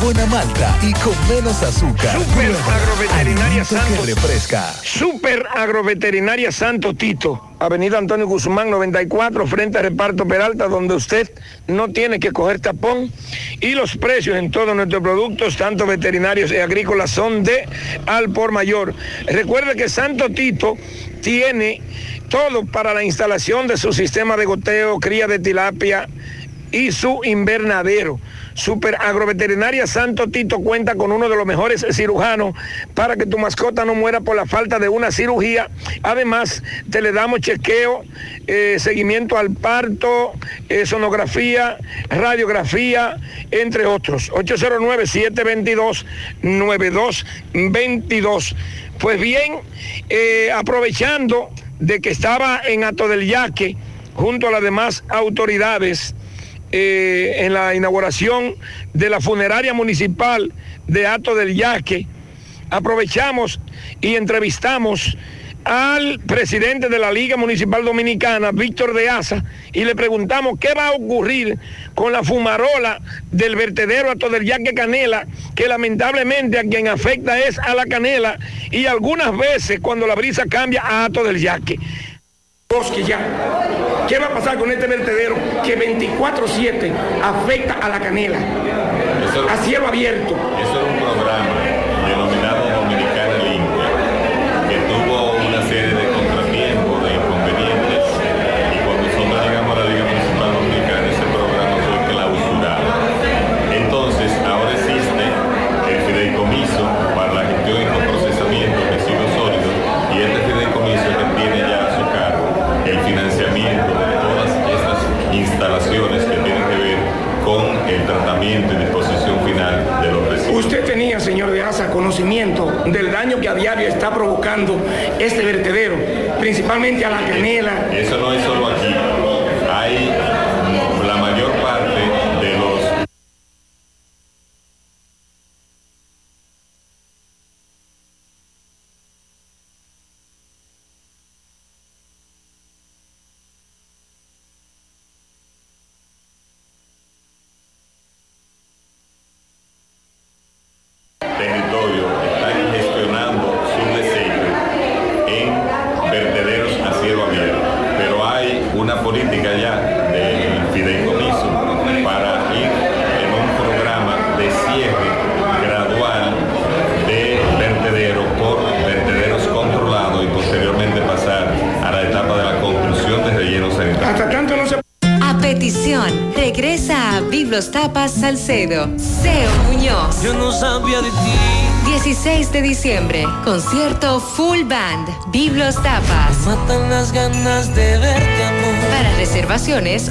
Buena malta y con menos azúcar. Super. Agroveterinaria que refresca. Super Agroveterinaria Santo Tito, Avenida Antonio Guzmán 94, frente a Reparto Peralta, donde usted no tiene que coger tapón. Y los precios en todos nuestros productos, tanto veterinarios y agrícolas, son de al por mayor. Recuerde que Santo Tito tiene todo para la instalación de su sistema de goteo, cría de tilapia y su invernadero. Super Agroveterinaria Santo Tito cuenta con uno de los mejores cirujanos para que tu mascota no muera por la falta de una cirugía. Además, te le damos chequeo, eh, seguimiento al parto, eh, sonografía, radiografía, entre otros. 809-722-9222. Pues bien, eh, aprovechando de que estaba en Ato del Yaque, junto a las demás autoridades, eh, en la inauguración de la funeraria municipal de Ato del Yaque, aprovechamos y entrevistamos al presidente de la Liga Municipal Dominicana, Víctor de Asa, y le preguntamos qué va a ocurrir con la fumarola del vertedero Ato del Yaque Canela, que lamentablemente a quien afecta es a la canela y algunas veces cuando la brisa cambia a Ato del Yaque. Bosque ya. ¿Qué va a pasar con este vertedero que 24-7 afecta a la canela? a cielo abierto. Principalmente a la canela.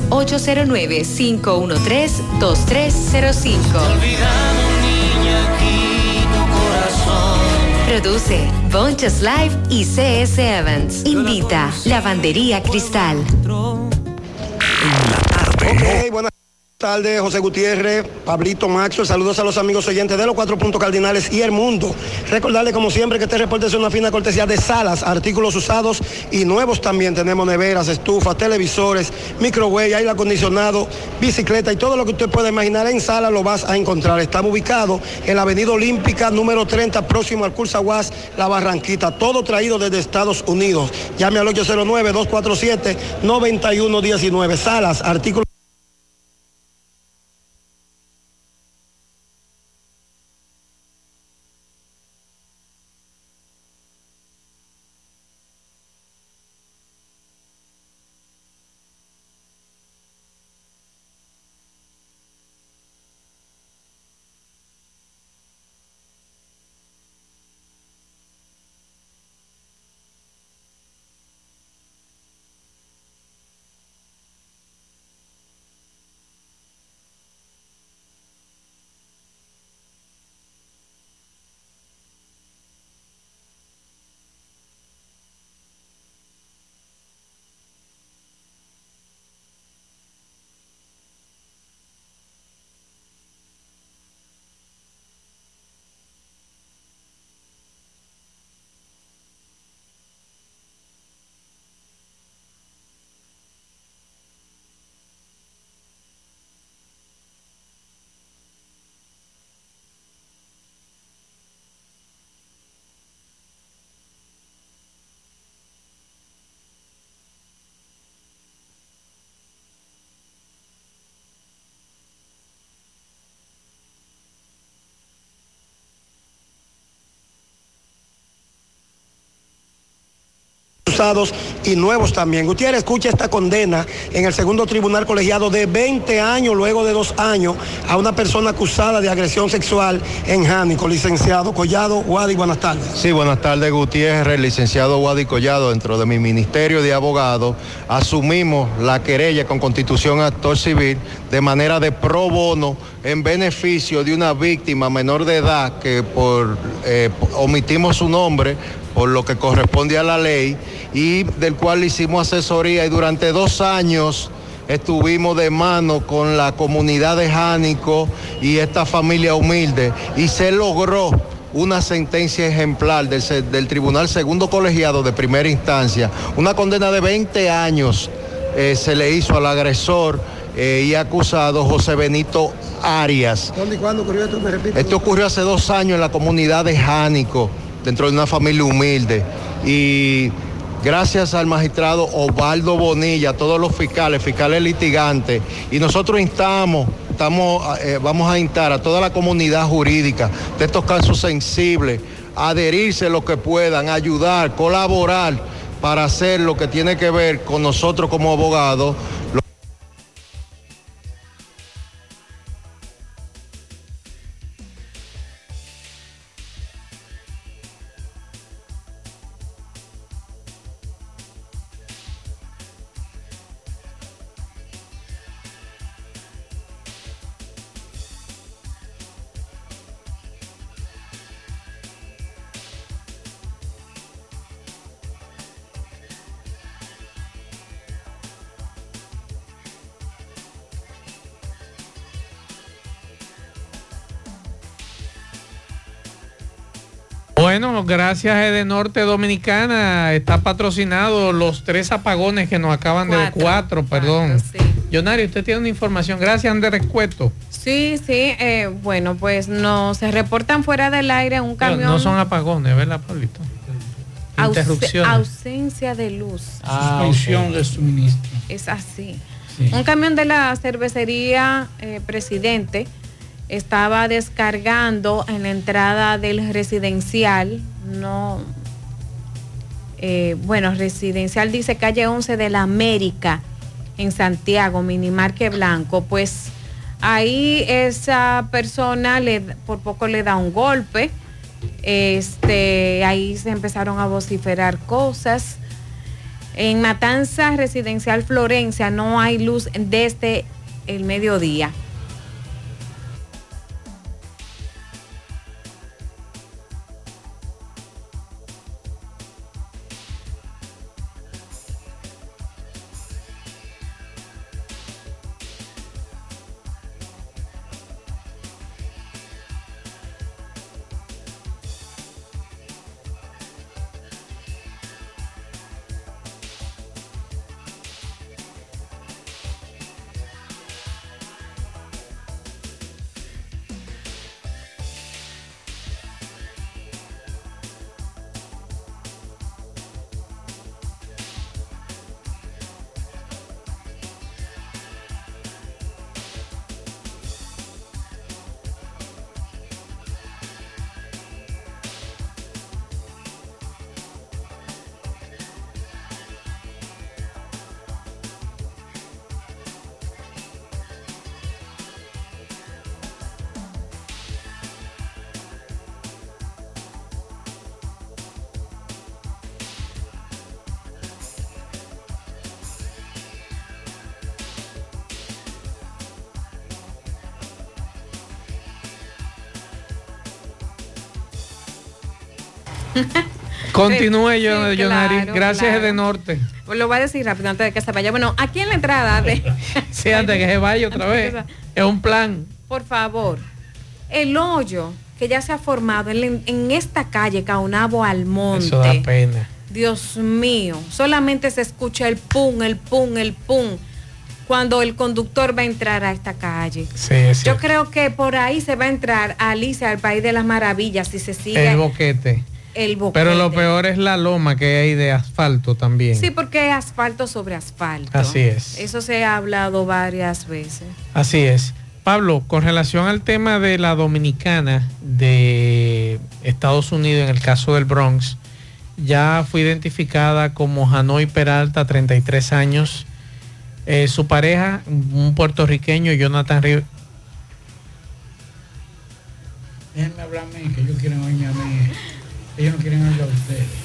809-513-2305. Produce Bunches Live y CS Evans. Invita Lavandería Cristal. Tardes, José Gutiérrez, Pablito Maxo, saludos a los amigos oyentes de los cuatro puntos cardinales y el mundo. Recordarle como siempre que este reporte es una fina cortesía de salas, artículos usados y nuevos también. Tenemos neveras, estufas, televisores, microwave, aire acondicionado, bicicleta y todo lo que usted pueda imaginar en sala lo vas a encontrar. Estamos ubicados en la Avenida Olímpica número 30, próximo al Cursaguas, La Barranquita. Todo traído desde Estados Unidos. Llame al 809-247-9119. Salas, artículos y nuevos también. Gutiérrez escucha esta condena en el segundo tribunal colegiado de 20 años, luego de dos años, a una persona acusada de agresión sexual en Jánico. Licenciado Collado, Wadi, buenas tardes. Sí, buenas tardes Gutiérrez, licenciado Wadi Collado, dentro de mi ministerio de abogados, asumimos la querella con constitución actor civil de manera de pro bono en beneficio de una víctima menor de edad que por eh, omitimos su nombre por lo que corresponde a la ley y del cual hicimos asesoría y durante dos años estuvimos de mano con la comunidad de Jánico y esta familia humilde y se logró una sentencia ejemplar del Tribunal Segundo Colegiado de Primera Instancia, una condena de 20 años eh, se le hizo al agresor eh, y acusado José Benito Arias. ¿Dónde y cuándo ocurrió esto? Me repito. Esto ocurrió hace dos años en la comunidad de Jánico, dentro de una familia humilde. Y gracias al magistrado Osvaldo Bonilla, a todos los fiscales, fiscales litigantes, y nosotros instamos, estamos, eh, vamos a instar a toda la comunidad jurídica de estos casos sensibles a adherirse lo que puedan, ayudar, colaborar para hacer lo que tiene que ver con nosotros como abogados. Bueno, gracias a Edenorte Dominicana está patrocinado los tres apagones que nos acaban de Cuatro, cuatro, perdón. Yonario, usted tiene una información. Gracias, Andrés Cueto. Sí, sí, eh, bueno, pues no se reportan fuera del aire un No, camión. no son apagones, ¿verdad, Pablito? Ause- Interrupciones. ausencia de luz. Ah, Suspensión ok. de suministro. Es así. Un camión de la cervecería eh, Presidente estaba descargando en la entrada del residencial, no, eh, bueno, residencial dice calle 11 de la América en Santiago, Minimarque Blanco, pues ahí esa persona le, por poco le da un golpe, este, ahí se empezaron a vociferar cosas. En Matanza Residencial Florencia no hay luz desde el mediodía. Continúe, Sí, yo, sí, Yonari. claro, Gracias, claro. Edenorte. Pues lo voy a decir rápido antes de que se vaya. Bueno, aquí en la entrada de... Sí, antes que se vaya otra vez. Es un plan. Por favor, el hoyo que ya se ha formado en, en esta calle Caunabo Almonte. Eso da pena. Dios mío, solamente se escucha el pum, el pum, el pum cuando el conductor va a entrar a esta calle. Sí, es Yo creo que por ahí se va a entrar a Alicia, al País de las Maravillas, si se sigue El boquete. El boquete. Pero lo peor es la loma que hay de asfalto también. Sí, porque es asfalto sobre asfalto. Así es. Eso se ha hablado varias veces. Así es. Pablo, con relación al tema de la dominicana de Estados Unidos en el caso del Bronx, ya fue identificada como Hanoi Peralta, 33 años. Eh, su pareja, un puertorriqueño, Jonathan Ríos. Déjenme hablar a mí, que ellos quieren oírme a mí. Ellos no quieren oír a ustedes.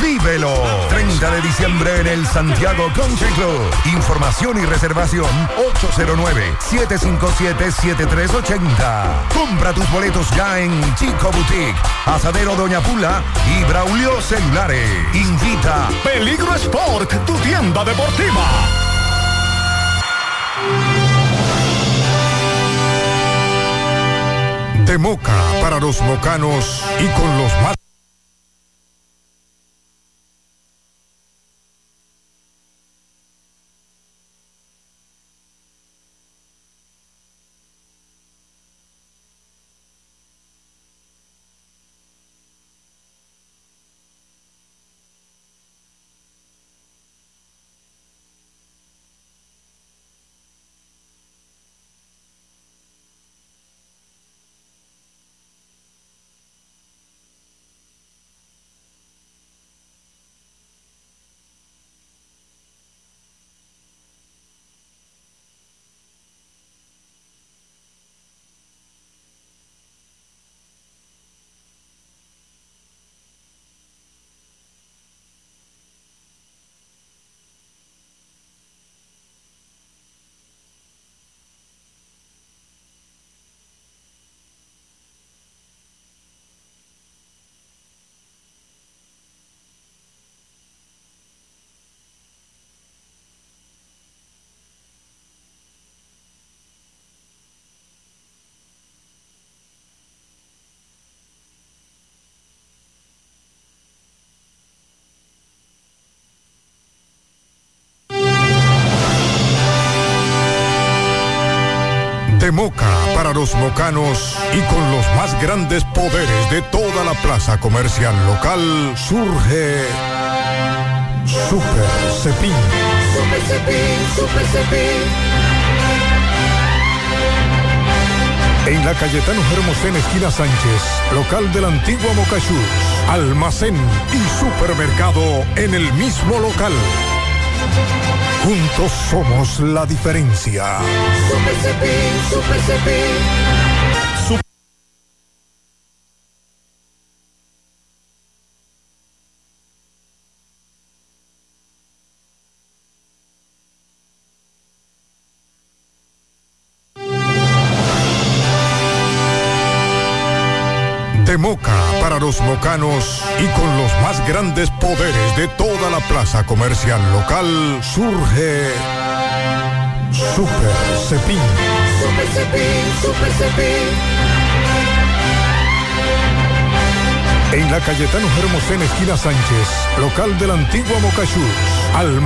Vívelo. 30 de diciembre en el Santiago Country Club. Información y reservación 809-757-7380. Compra tus boletos ya en Chico Boutique, Asadero Doña Pula y Braulio Celulares. Invita Peligro Sport, tu tienda deportiva. De Moca para los mocanos y con los más de Los mocanos y con los más grandes poderes de toda la plaza comercial local surge Super Cepín. Super Cepín, Super Cepín. En la Cayetano Hermosén, esquina Sánchez, local de la antigua Mocachus, almacén y supermercado en el mismo local. Juntos somos la diferencia. Super Super de Moca para los mocanos y con más grandes poderes de toda la plaza comercial local surge Super Cepín. Super Cepín, Super Cepín. En la Cayetano Hermosén, esquina Sánchez, local de la antigua Mocachús. Al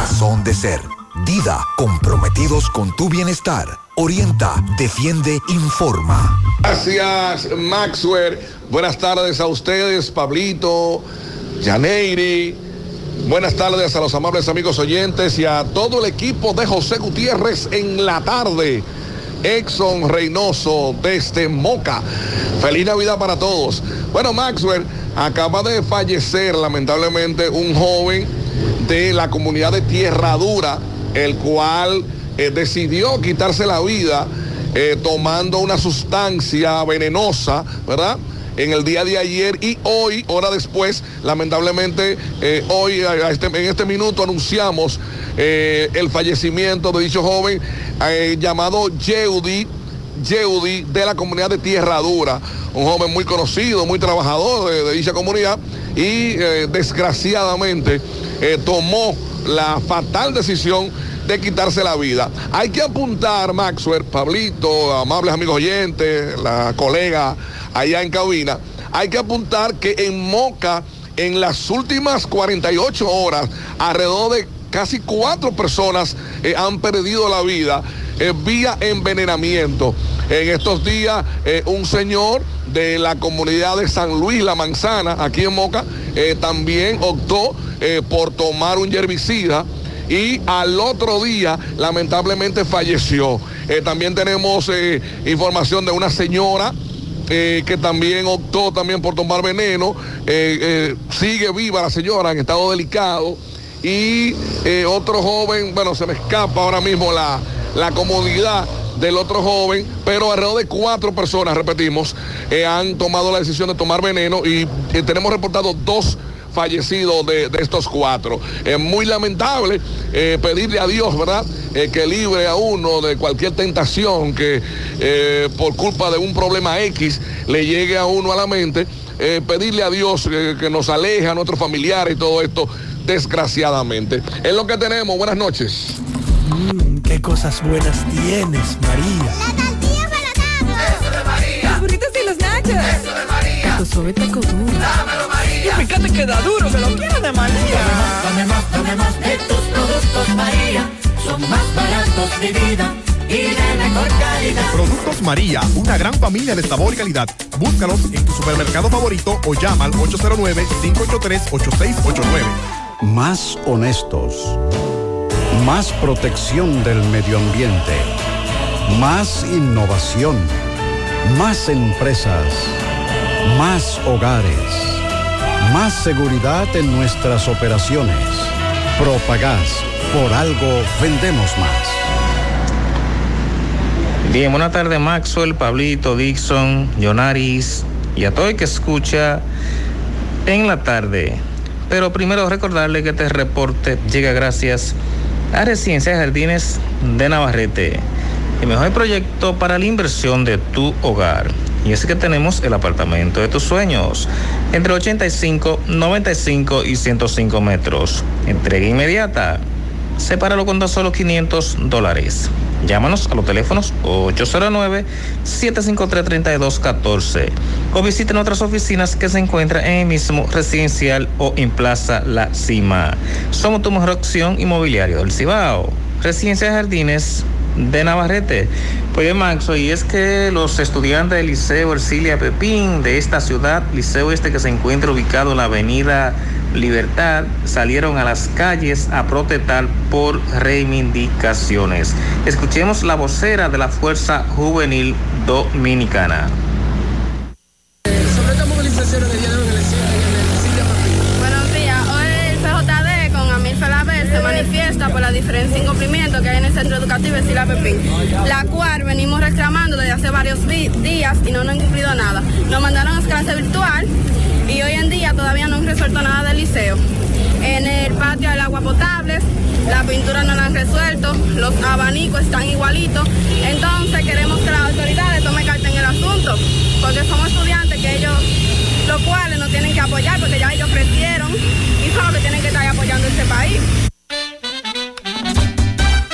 razón de ser. Dida, comprometidos con tu bienestar. Orienta, defiende, informa. Gracias, Maxwell. Buenas tardes a ustedes, Pablito, Janeiri. Buenas tardes a los amables amigos oyentes y a todo el equipo de José Gutiérrez en la tarde. Exxon Reynoso desde Moca. Feliz Navidad para todos. Bueno, Maxwell, acaba de fallecer lamentablemente un joven de la comunidad de Tierra Dura, el cual eh, decidió quitarse la vida eh, tomando una sustancia venenosa, ¿verdad? En el día de ayer y hoy, hora después, lamentablemente, eh, hoy este- en este minuto anunciamos el fallecimiento de dicho joven llamado Yeudi, Yeudi de la comunidad de Tierra Dura, un joven muy conocido, muy trabajador de, dicha comunidad y eh, desgraciadamente eh, tomó la fatal decisión de quitarse la vida. Hay que apuntar, Maxwell, Pablito, amables amigos oyentes, la colega allá en cabina, hay que apuntar que en Moca, en las últimas 48 horas, alrededor de casi cuatro personas eh, han perdido la vida eh, vía envenenamiento. En estos días, eh, un señor de la comunidad de San Luis La Manzana, aquí en Moca, eh, también optó eh, por tomar un herbicida y al otro día lamentablemente falleció. También tenemos información de una señora que también optó también por tomar veneno. Sigue viva la señora en estado delicado. Y otro joven, bueno, se me escapa ahora mismo la, la comodidad del otro joven, pero alrededor de cuatro personas, repetimos, eh, han tomado la decisión de tomar veneno y eh, tenemos reportado dos fallecidos de, estos cuatro. Es muy lamentable eh, pedirle a Dios, ¿verdad? Que libre a uno de cualquier tentación que por culpa de un problema X le llegue a uno a la mente. Pedirle a Dios que nos aleje a nuestros familiares y todo esto, desgraciadamente. Es lo que tenemos. Buenas noches. Qué cosas buenas tienes, María. Eso de María. Los burritos y los nachos. Eso de María. Tu suave taco duro. Dámelo, María. Y fíjate que da duro, que lo quiero de María. Dame más, dame más de tus productos, María. Son más baratos de vida y de mejor calidad. Productos María, una gran familia de sabor y calidad. Búscalos en tu supermercado favorito o llama al 809-583-8689. Más honestos. Más protección del medio ambiente. Más innovación. Más empresas. Más hogares. Más seguridad en nuestras operaciones. Propagás. Por algo vendemos más. Bien, buenas tardes Maxwell, Pablito, Dixon, Jonaris y a todo el que escucha en la tarde. Pero primero recordarle que este reporte llega gracias a Residencia Jardines de Navarrete, el mejor proyecto para la inversión de tu hogar. Y es que tenemos el apartamento de tus sueños, entre 85, 95 y 105 metros. Entrega inmediata. Sepáralo con tan solo 500 dólares. Llámanos a los teléfonos 809-753-3214 o visiten otras oficinas que se encuentran en el mismo residencial o en Plaza La Cima. Somos tu mejor opción inmobiliario del Cibao. Residencia de Jardines de Navarrete. Pues Maxo, y es que los estudiantes del Liceo Ercilia Pepín de esta ciudad, liceo este que se encuentra ubicado en la avenida Libertad, salieron a las calles a protestar por reivindicaciones. Escuchemos la vocera de la Fuerza Juvenil Dominicana. Sobre esta movilización de día de hoy en el. Buenos días. Hoy el CJD con Amil Felaber se manifiesta por la diferencia de incumplimiento que hay en el centro educativo de Sila Pepín, la cual venimos reclamando desde hace varios días y no nos han cumplido nada. Nos mandaron a clase virtual y hoy en día todavía no han resuelto nada del liceo. En el patio hay agua potable, la pintura no la han resuelto, los abanicos están igualitos. Entonces queremos que las autoridades tomen carta en el asunto, porque somos estudiantes que ellos, los cuales nos tienen que apoyar, porque ya ellos crecieron y son los que tienen que estar apoyando este país.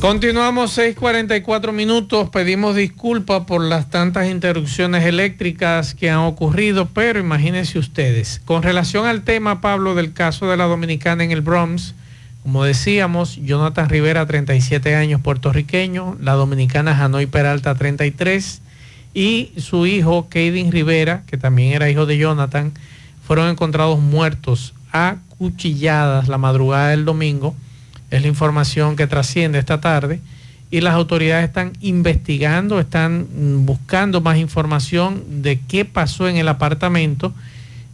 Continuamos 6:44 minutos. Pedimos disculpas por las tantas interrupciones eléctricas que han ocurrido, pero imagínense ustedes. Con relación al tema, Pablo, del caso de la dominicana en el Bronx, como decíamos, Jonathan Rivera, 37 años, puertorriqueño, la dominicana Hanoi Peralta, 33, y su hijo, Kaden Rivera, que también era hijo de Jonathan, fueron encontrados muertos a cuchilladas la madrugada del domingo. Es la información que trasciende esta tarde. Y las autoridades están investigando, están buscando más información de qué pasó en el apartamento.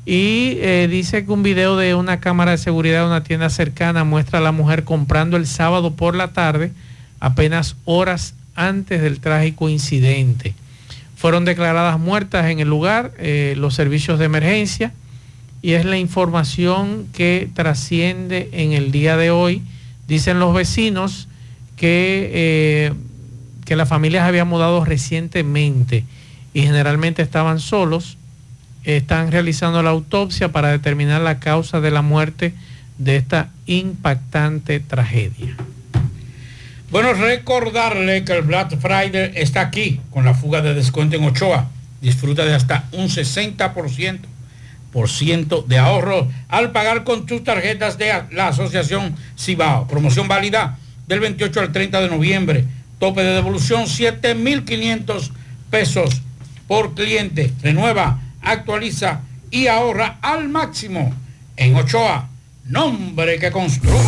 Y eh, dice que un video de una cámara de seguridad de una tienda cercana muestra a la mujer comprando el sábado por la tarde, apenas horas antes del trágico incidente. Fueron declaradas muertas en el lugar eh, los servicios de emergencia y es la información que trasciende en el día de hoy. Dicen los vecinos que, eh, que las familias habían mudado recientemente y generalmente estaban solos. Están realizando la autopsia para determinar la causa de la muerte de esta impactante tragedia. Bueno, recordarle que el Black Friday está aquí con la fuga de descuento en Ochoa. Disfruta de hasta un 60% por ciento de ahorro al pagar con tus tarjetas de la Asociación Cibao. Promoción válida del 28 al 30 de noviembre. Tope de devolución 7.500 pesos por cliente. Renueva, actualiza y ahorra al máximo en Ochoa. Nombre que construye.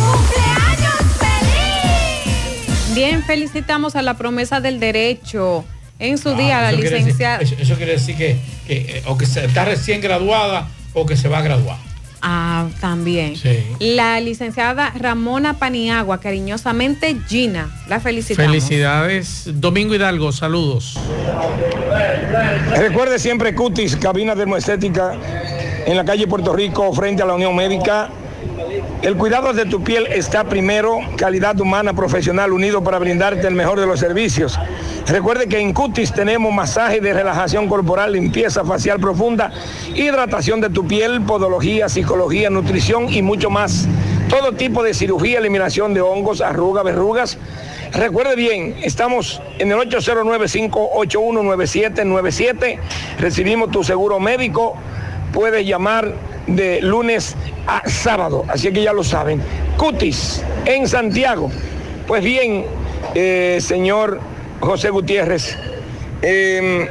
Bien, felicitamos a la promesa del derecho. En su día, la Ah, Eso quiere decir- licenciada. eso, eso quiere decir que, que, eh, o que se- está recién graduada o que se va a graduar. Ah, también. Sí. La licenciada Ramona Paniagua, cariñosamente Gina. La felicitamos. Felicidades. Domingo Hidalgo, saludos. Recuerde siempre Cutis, cabina dermoestética en la calle Puerto Rico, frente a la Unión Médica. El cuidado de tu piel está primero, calidad humana profesional unido para brindarte el mejor de los servicios. Recuerde que en Cutis tenemos masaje de relajación corporal, limpieza facial profunda, hidratación de tu piel, podología, psicología, nutrición y mucho más. Todo tipo de cirugía, eliminación de hongos, arrugas, verrugas. Recuerde bien, estamos en el 809-581-9797. Recibimos tu seguro médico. Puedes llamar de lunes a sábado, así que ya lo saben. Cutis, en Santiago. Pues bien, eh, señor José Gutiérrez, eh,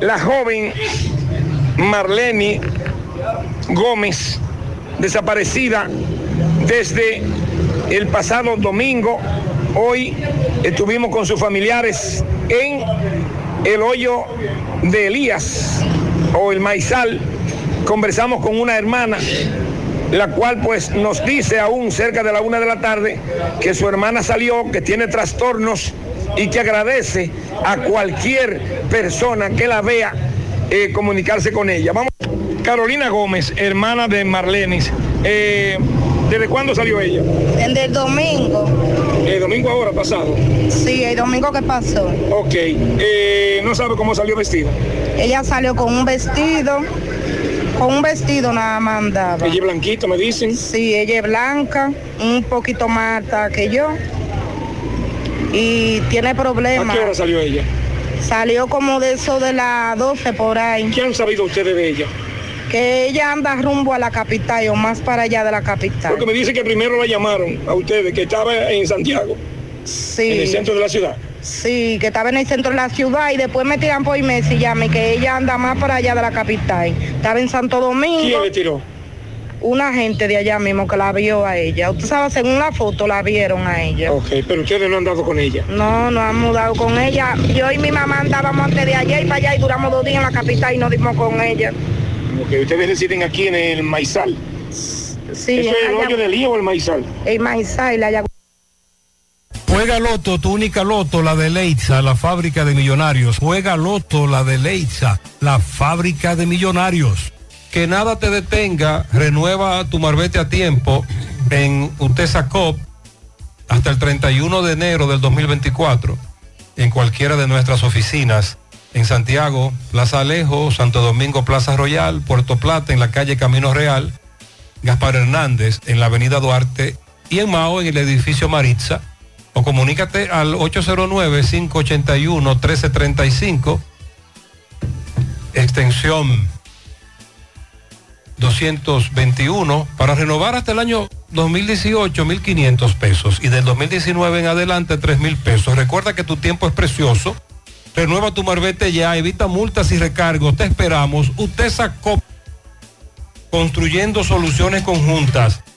la joven Marlene Gómez, desaparecida desde el pasado domingo, hoy estuvimos con sus familiares en el hoyo de Elías o el Maizal. Conversamos con una hermana, la cual pues nos dice aún cerca de la una de la tarde que su hermana salió, que tiene trastornos y que agradece a cualquier persona que la vea eh, comunicarse con ella. Vamos. Carolina Gómez, hermana de Marlenis. Eh, ¿Desde cuándo salió ella? Desde el domingo. El domingo ahora pasado. Sí, el domingo que pasó. Ok. Eh, no sabe cómo salió vestido. Ella salió con un vestido, con un vestido nada más andaba. Ella es blanquita, me dicen. Sí, ella es blanca, un poquito más alta que yo. Y tiene ¿A problemas. qué hora salió ella? Salió como de eso de las 12 por ahí. ¿Qué han sabido ustedes de ella? Que ella anda rumbo a la capital o más para allá de la capital. Porque me dice que primero la llamaron a ustedes, que estaba en Santiago, Sí. en el centro de la ciudad. Sí, que estaba en el centro de la ciudad y después me tiran por y llame que ella anda más para allá de la capital. Estaba en Santo Domingo. ¿Quién le tiró? Una gente de allá mismo que la vio a ella. Usted sabe, según la foto la vieron a ella. Ok, pero ustedes no han dado con ella. No, no han mudado con ella. Yo y mi mamá andábamos antes de ayer y para allá y duramos dos días en la capital y nos dimos con ella. Ok, ustedes residen aquí en el Maizal. Sí, ¿Eso es el hoyo del lío o el Maizal? El Maizal, allá. Juega Loto, tu única Loto, la de Leitza, la fábrica de millonarios. Juega Loto, la de Leitza, la fábrica de millonarios. Que nada te detenga, renueva tu marbete a tiempo en Utesa Cop hasta el 31 de enero del 2024 en cualquiera de nuestras oficinas en Santiago, Plaza Alejo, Santo Domingo, Plaza Royal, Puerto Plata en la calle Camino Real, Gaspar Hernández en la avenida Duarte y en Mao en el edificio Maritza o comunícate al 809-581-1335, extensión 221, para renovar hasta el año 2018, 1.500 pesos y del 2019 en adelante, 3.000 pesos. Recuerda que tu tiempo es precioso. Renueva tu marbete ya, evita multas y recargos. Te esperamos. Usted sacó construyendo soluciones conjuntas.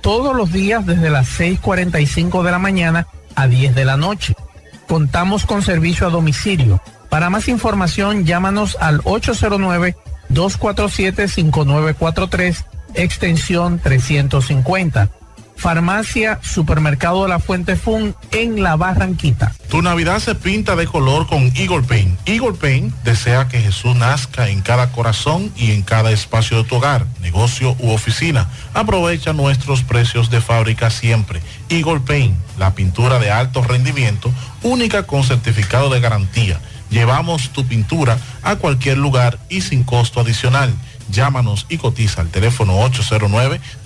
todos los días desde las 6.45 de la mañana a 10 de la noche. Contamos con servicio a domicilio. Para más información, llámanos al 809-247-5943, extensión 350. Farmacia Supermercado de la Fuente Fun en La Barranquita. Tu Navidad se pinta de color con Eagle Paint. Eagle Paint desea que Jesús nazca en cada corazón y en cada espacio de tu hogar, negocio u oficina. Aprovecha nuestros precios de fábrica siempre. Eagle Paint, la pintura de alto rendimiento, única con certificado de garantía. Llevamos tu pintura a cualquier lugar y sin costo adicional. Llámanos y cotiza al teléfono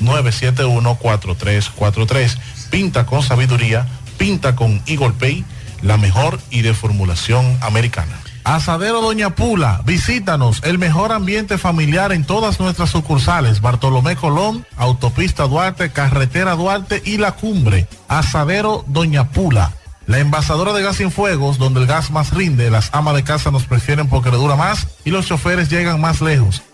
809-971-4343. Pinta con sabiduría, pinta con Eagle Pay, la mejor y de formulación americana. Asadero Doña Pula, visítanos, el mejor ambiente familiar en todas nuestras sucursales, Bartolomé Colón, Autopista Duarte, Carretera Duarte y La Cumbre. Asadero Doña Pula. La envasadora de gas sin fuegos, donde el gas más rinde, las amas de casa nos prefieren porque le dura más y los choferes llegan más lejos.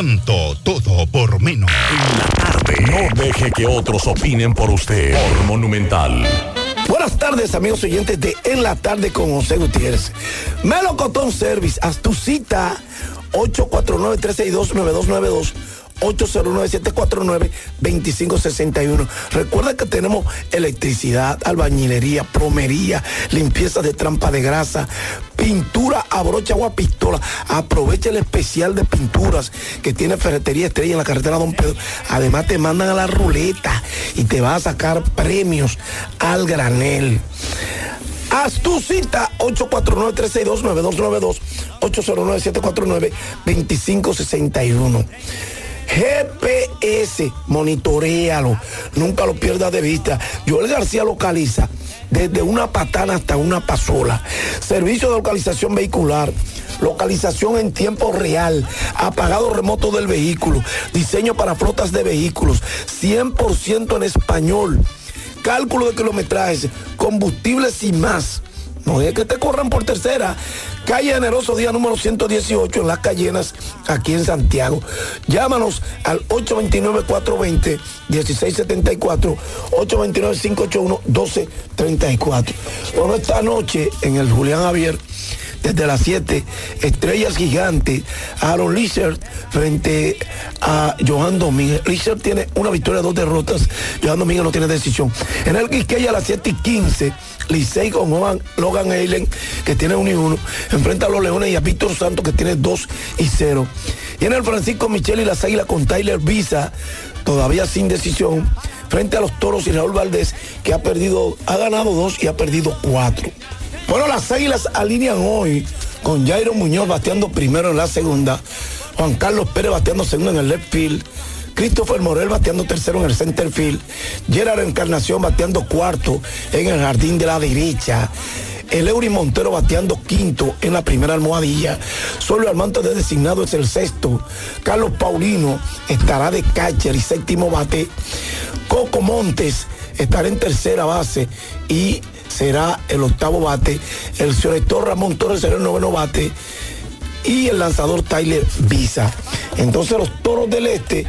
Encanto todo por menos. En la tarde. No deje que otros opinen por usted. Por Monumental. Buenas tardes, amigos oyentes de En la Tarde con José Gutiérrez. Melocotón Service, haz tu cita 849-362-9292. 809-749-2561. Recuerda que tenemos electricidad, albañilería, plomería, limpieza de trampa de grasa, pintura a brocha o a pistola. Aprovecha el especial de pinturas que tiene Ferretería Estrella en la carretera Don Pedro. Además te mandan a la ruleta y te va a sacar premios al granel. Haz tu cita 849-362-9292, 809-749-2561. GPS, monitorealo, nunca lo pierdas de vista. Joel García localiza desde una patana hasta una pasola. Servicio de localización vehicular, localización en tiempo real, apagado remoto del vehículo, diseño para flotas de vehículos, 100% en español, cálculo de kilometrajes, combustibles y más. No es que te corran por tercera. Calle Generoso, día número 118 en Las Cayenas, aquí en Santiago. Llámanos al 829-420-1674, 829-581-1234. Bueno, esta noche en el Julián Javier, desde las 7, Estrellas Gigantes, Aaron Lizard frente a Johan Domínguez. Lizard tiene una victoria, dos derrotas. Johan Domínguez no tiene decisión. En el Quisqueya a las 7 y 15, Licey con Logan, Logan Eilen, que tiene 1 y 1. Enfrenta a los Leones y a Víctor Santos, que tiene 2 y 0. Y en el Francisco Michel y las Águilas con Tyler Visa, todavía sin decisión. Frente a los Toros y Raúl Valdés, que ha perdido, ha ganado 2 y ha perdido 4. Bueno, las águilas alinean hoy con Jairo Muñoz bateando primero en la segunda, Juan Carlos Pérez bateando segundo en el left field, Christopher Morel bateando tercero en el center field, Gerard Encarnación bateando cuarto en el jardín de la derecha. El Eury Montero bateando quinto en la primera almohadilla. Solo Armando de designado es el sexto. Carlos Paulino estará de catcher y séptimo bate. Coco Montes estará en tercera base y será el octavo bate. El selector Ramón Torres será el noveno bate. Y el lanzador Tyler Visa. Entonces los toros del este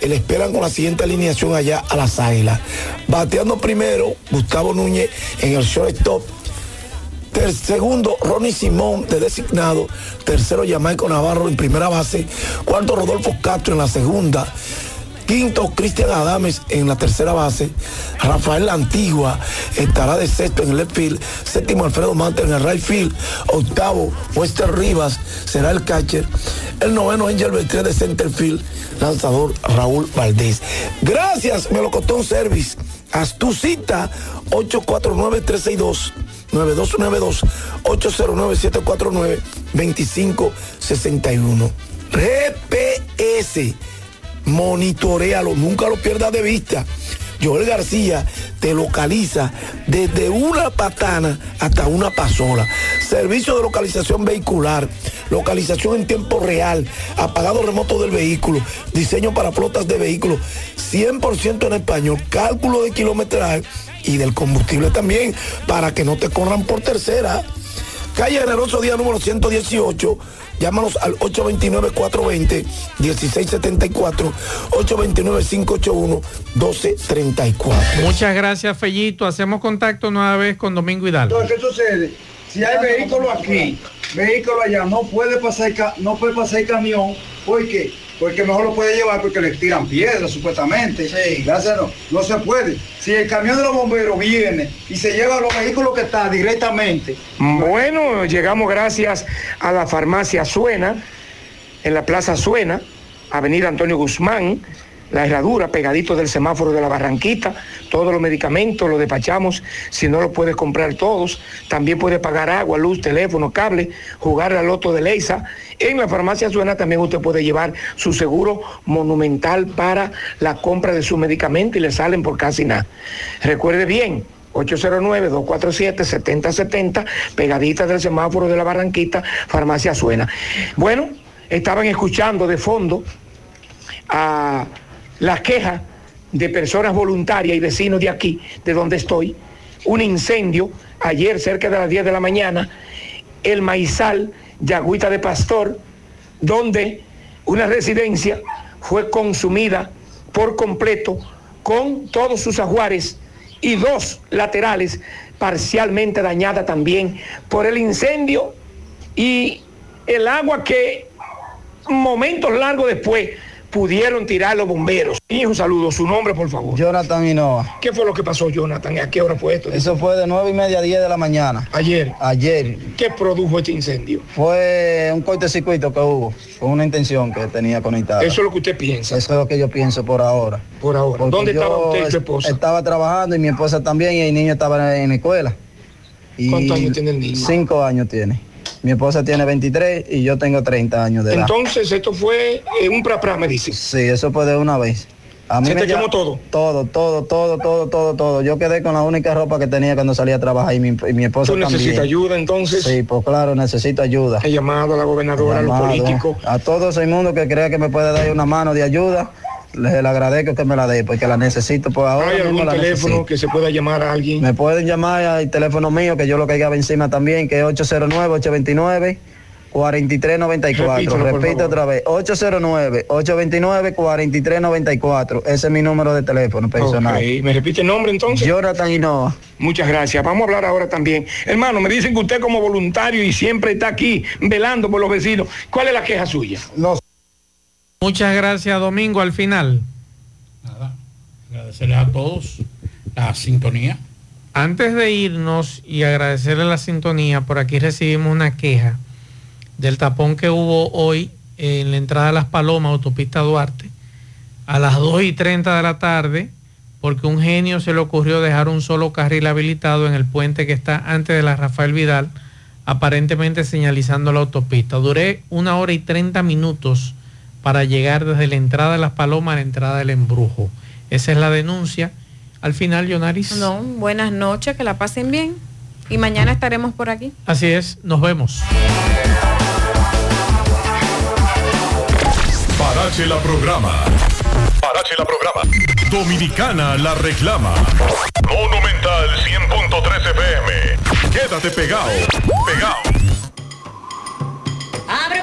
eh, le esperan con la siguiente alineación allá a las águilas. Bateando primero, Gustavo Núñez en el shortstop. Ter- segundo, Ronnie Simón de designado. Tercero, Jamaico Navarro en primera base. Cuarto, Rodolfo Castro en la segunda. Quinto, Cristian Adames en la tercera base. Rafael La Antigua estará de sexto en el left field. Séptimo, Alfredo Mante en el right field. Octavo, Wester Rivas será el catcher. El noveno, Angel Beltrán de center field. Lanzador Raúl Valdés. Gracias, Melocotón Service. Haz tu cita 849-362. 9292 809 749 2561 GPS monitorealo, nunca lo pierdas de vista. Joel García te localiza desde una patana hasta una pasola. Servicio de localización vehicular, localización en tiempo real, apagado remoto del vehículo, diseño para flotas de vehículos, 100% en español, cálculo de kilometraje y del combustible también, para que no te corran por tercera. Calle Generoso Día número 118. Llámanos al 829-420-1674, 829-581-1234. Muchas gracias, Fellito. Hacemos contacto nueva vez con Domingo Hidalgo. Entonces, ¿qué sucede? Si hay vehículo aquí, vehículo allá, no puede pasar no puede pasar el camión. ¿Por qué? Porque mejor lo puede llevar porque le tiran piedras, supuestamente. Sí. Gracias, no, no se puede. Si el camión de los bomberos viene y se lleva los vehículos que están directamente, Bueno, llegamos gracias a la farmacia Suena, en la Plaza Suena, Avenida Antonio Guzmán, la herradura, pegadito del semáforo de la Barranquita. Todos los medicamentos los despachamos. Si no los puedes comprar todos, también puedes pagar agua, luz, teléfono, cable, jugar al loto de Leisa. En la farmacia Suena también usted puede llevar su seguro monumental para la compra de su medicamento y le salen por casi nada. Recuerde bien, 809-247-7070, pegadita del semáforo de la Barranquita, Farmacia Suena. Bueno, estaban escuchando de fondo a las quejas de personas voluntarias y vecinos de aquí, de donde estoy, un incendio ayer cerca de las 10 de la mañana, el maizal de Agüita de Pastor, donde una residencia fue consumida por completo con todos sus ajuares y dos laterales parcialmente dañadas también por el incendio y el agua que momentos largos después pudieron tirar los bomberos. Un saludo. Su nombre, por favor. Jonathan Hinoa. ¿Qué fue lo que pasó, Jonathan? ¿A qué hora fue esto? Eso fue de nueve y media a 10 de la mañana. Ayer. Ayer. ¿Qué produjo este incendio? Fue un cortocircuito que hubo, con una intención que tenía conectada. Eso es lo que usted piensa. Eso es lo que yo pienso por ahora. Por ahora. Porque ¿Dónde estaba usted y su esposa? Estaba trabajando y mi esposa también y el niño estaba en la escuela. Y ¿Cuántos años tiene el niño? Cinco años tiene. Mi esposa tiene 23 y yo tengo 30 años de edad. Entonces, esto fue eh, un pra me dice. Sí, eso fue de una vez. A mí ¿Se me te lla- quemó todo? Todo, todo, todo, todo, todo, todo. Yo quedé con la única ropa que tenía cuando salía a trabajar y mi, y mi esposa ¿Tú necesitas ayuda entonces? Sí, pues claro, necesito ayuda. He llamado a la gobernadora, a los políticos. A todo ese mundo que crea que me puede dar una mano de ayuda, les le agradezco que me la dé, porque la necesito por ahora. ¿Hay algún teléfono necesito. que se pueda llamar a alguien? Me pueden llamar al teléfono mío, que yo lo caigaba encima también, que es 809-829. 4394, Repítelo, repito otra vez, 809-829-4394, ese es mi número de teléfono personal. Ok, ¿Me repite el nombre entonces? Jonathan Hinoa. Muchas gracias. Vamos a hablar ahora también. Hermano, me dicen que usted como voluntario y siempre está aquí velando por los vecinos. ¿Cuál es la queja suya? Muchas gracias, Domingo. Al final. Agradecerles a todos la sintonía. Antes de irnos y agradecerle la sintonía, por aquí recibimos una queja del tapón que hubo hoy en la entrada de Las Palomas, autopista Duarte, a las 2 y 30 de la tarde, porque un genio se le ocurrió dejar un solo carril habilitado en el puente que está antes de la Rafael Vidal, aparentemente señalizando la autopista. Duré una hora y 30 minutos para llegar desde la entrada de Las Palomas a la entrada del embrujo. Esa es la denuncia. Al final, Yonaris. No, buenas noches, que la pasen bien. Y mañana estaremos por aquí. Así es, nos vemos. Parache la programa. Parache la programa. Dominicana la reclama. Monumental 100.13 FM. Quédate pegado. Pegado. Abre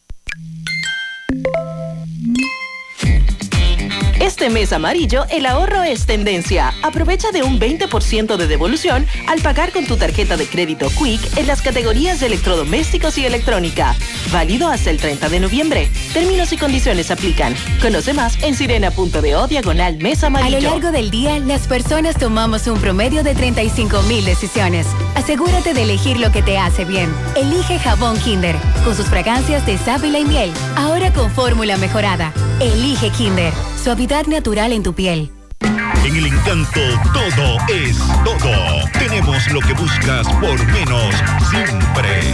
Este mes amarillo, el ahorro es tendencia. Aprovecha de un 20% de devolución al pagar con tu tarjeta de crédito Quick en las categorías de electrodomésticos y electrónica. Válido hasta el 30 de noviembre. Términos y condiciones aplican. Conoce más en sirena.do diagonal mes A amarillo. lo largo del día, las personas tomamos un promedio de 35 mil decisiones. Asegúrate de elegir lo que te hace bien. Elige jabón Kinder, con sus fragancias de sábila y miel. Ahora con fórmula mejorada. Elige Kinder, suavidad natural en tu piel. En el encanto todo es todo. Tenemos lo que buscas por menos siempre.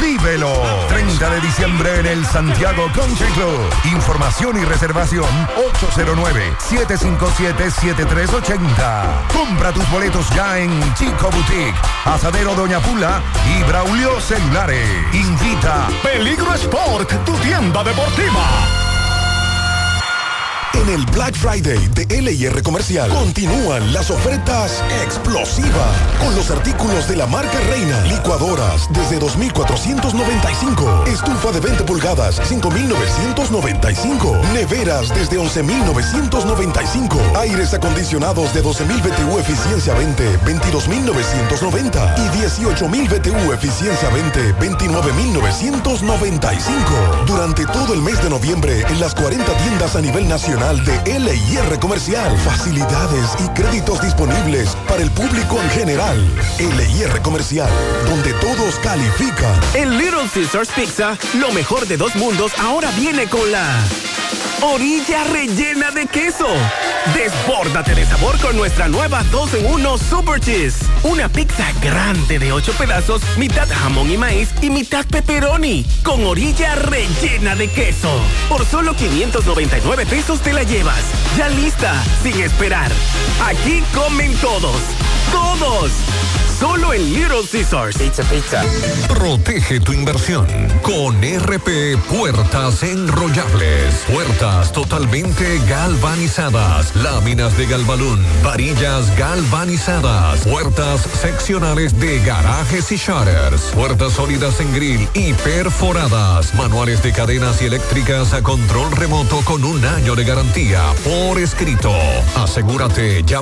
Vívelo. 30 de diciembre en el Santiago Country Club. Información y reservación 809-757-7380. Compra tus boletos ya en Chico Boutique, Asadero Doña Pula y Braulio Celulares. Invita Peligro Sport, tu tienda deportiva. En el Black Friday de LIR Comercial continúan las ofertas explosivas con los artículos de la marca Reina. Licuadoras desde 2.495. Estufa de 20 pulgadas 5.995. Neveras desde 11.995. Aires acondicionados de 12.000 BTU eficiencia 20 22.990 y 18.000 BTU eficiencia 20 29.995. Durante todo el mes de noviembre en las 40 tiendas a nivel nacional de LIR Comercial. Facilidades y créditos disponibles para el público en general. LIR Comercial, donde todos califican. En Little Caesars Pizza, lo mejor de dos mundos ahora viene con la orilla rellena de queso. Desbórdate de sabor con nuestra nueva 2 en 1 Super Cheese. Una pizza grande de 8 pedazos, mitad jamón y maíz y mitad pepperoni, con orilla rellena de queso. Por solo 599 pesos te la llevas. Ya lista, sin esperar. Aquí comen todos. ¡Todos! Solo en Little Caesars. Pizza, pizza. Protege tu inversión con RP Puertas Enrollables. Puertas totalmente galvanizadas. Láminas de galvalún. Varillas galvanizadas. Puertas seccionales de garajes y shutters. Puertas sólidas en grill y perforadas. Manuales de cadenas y eléctricas a control remoto con un año de garantía. Por escrito. Asegúrate. Llama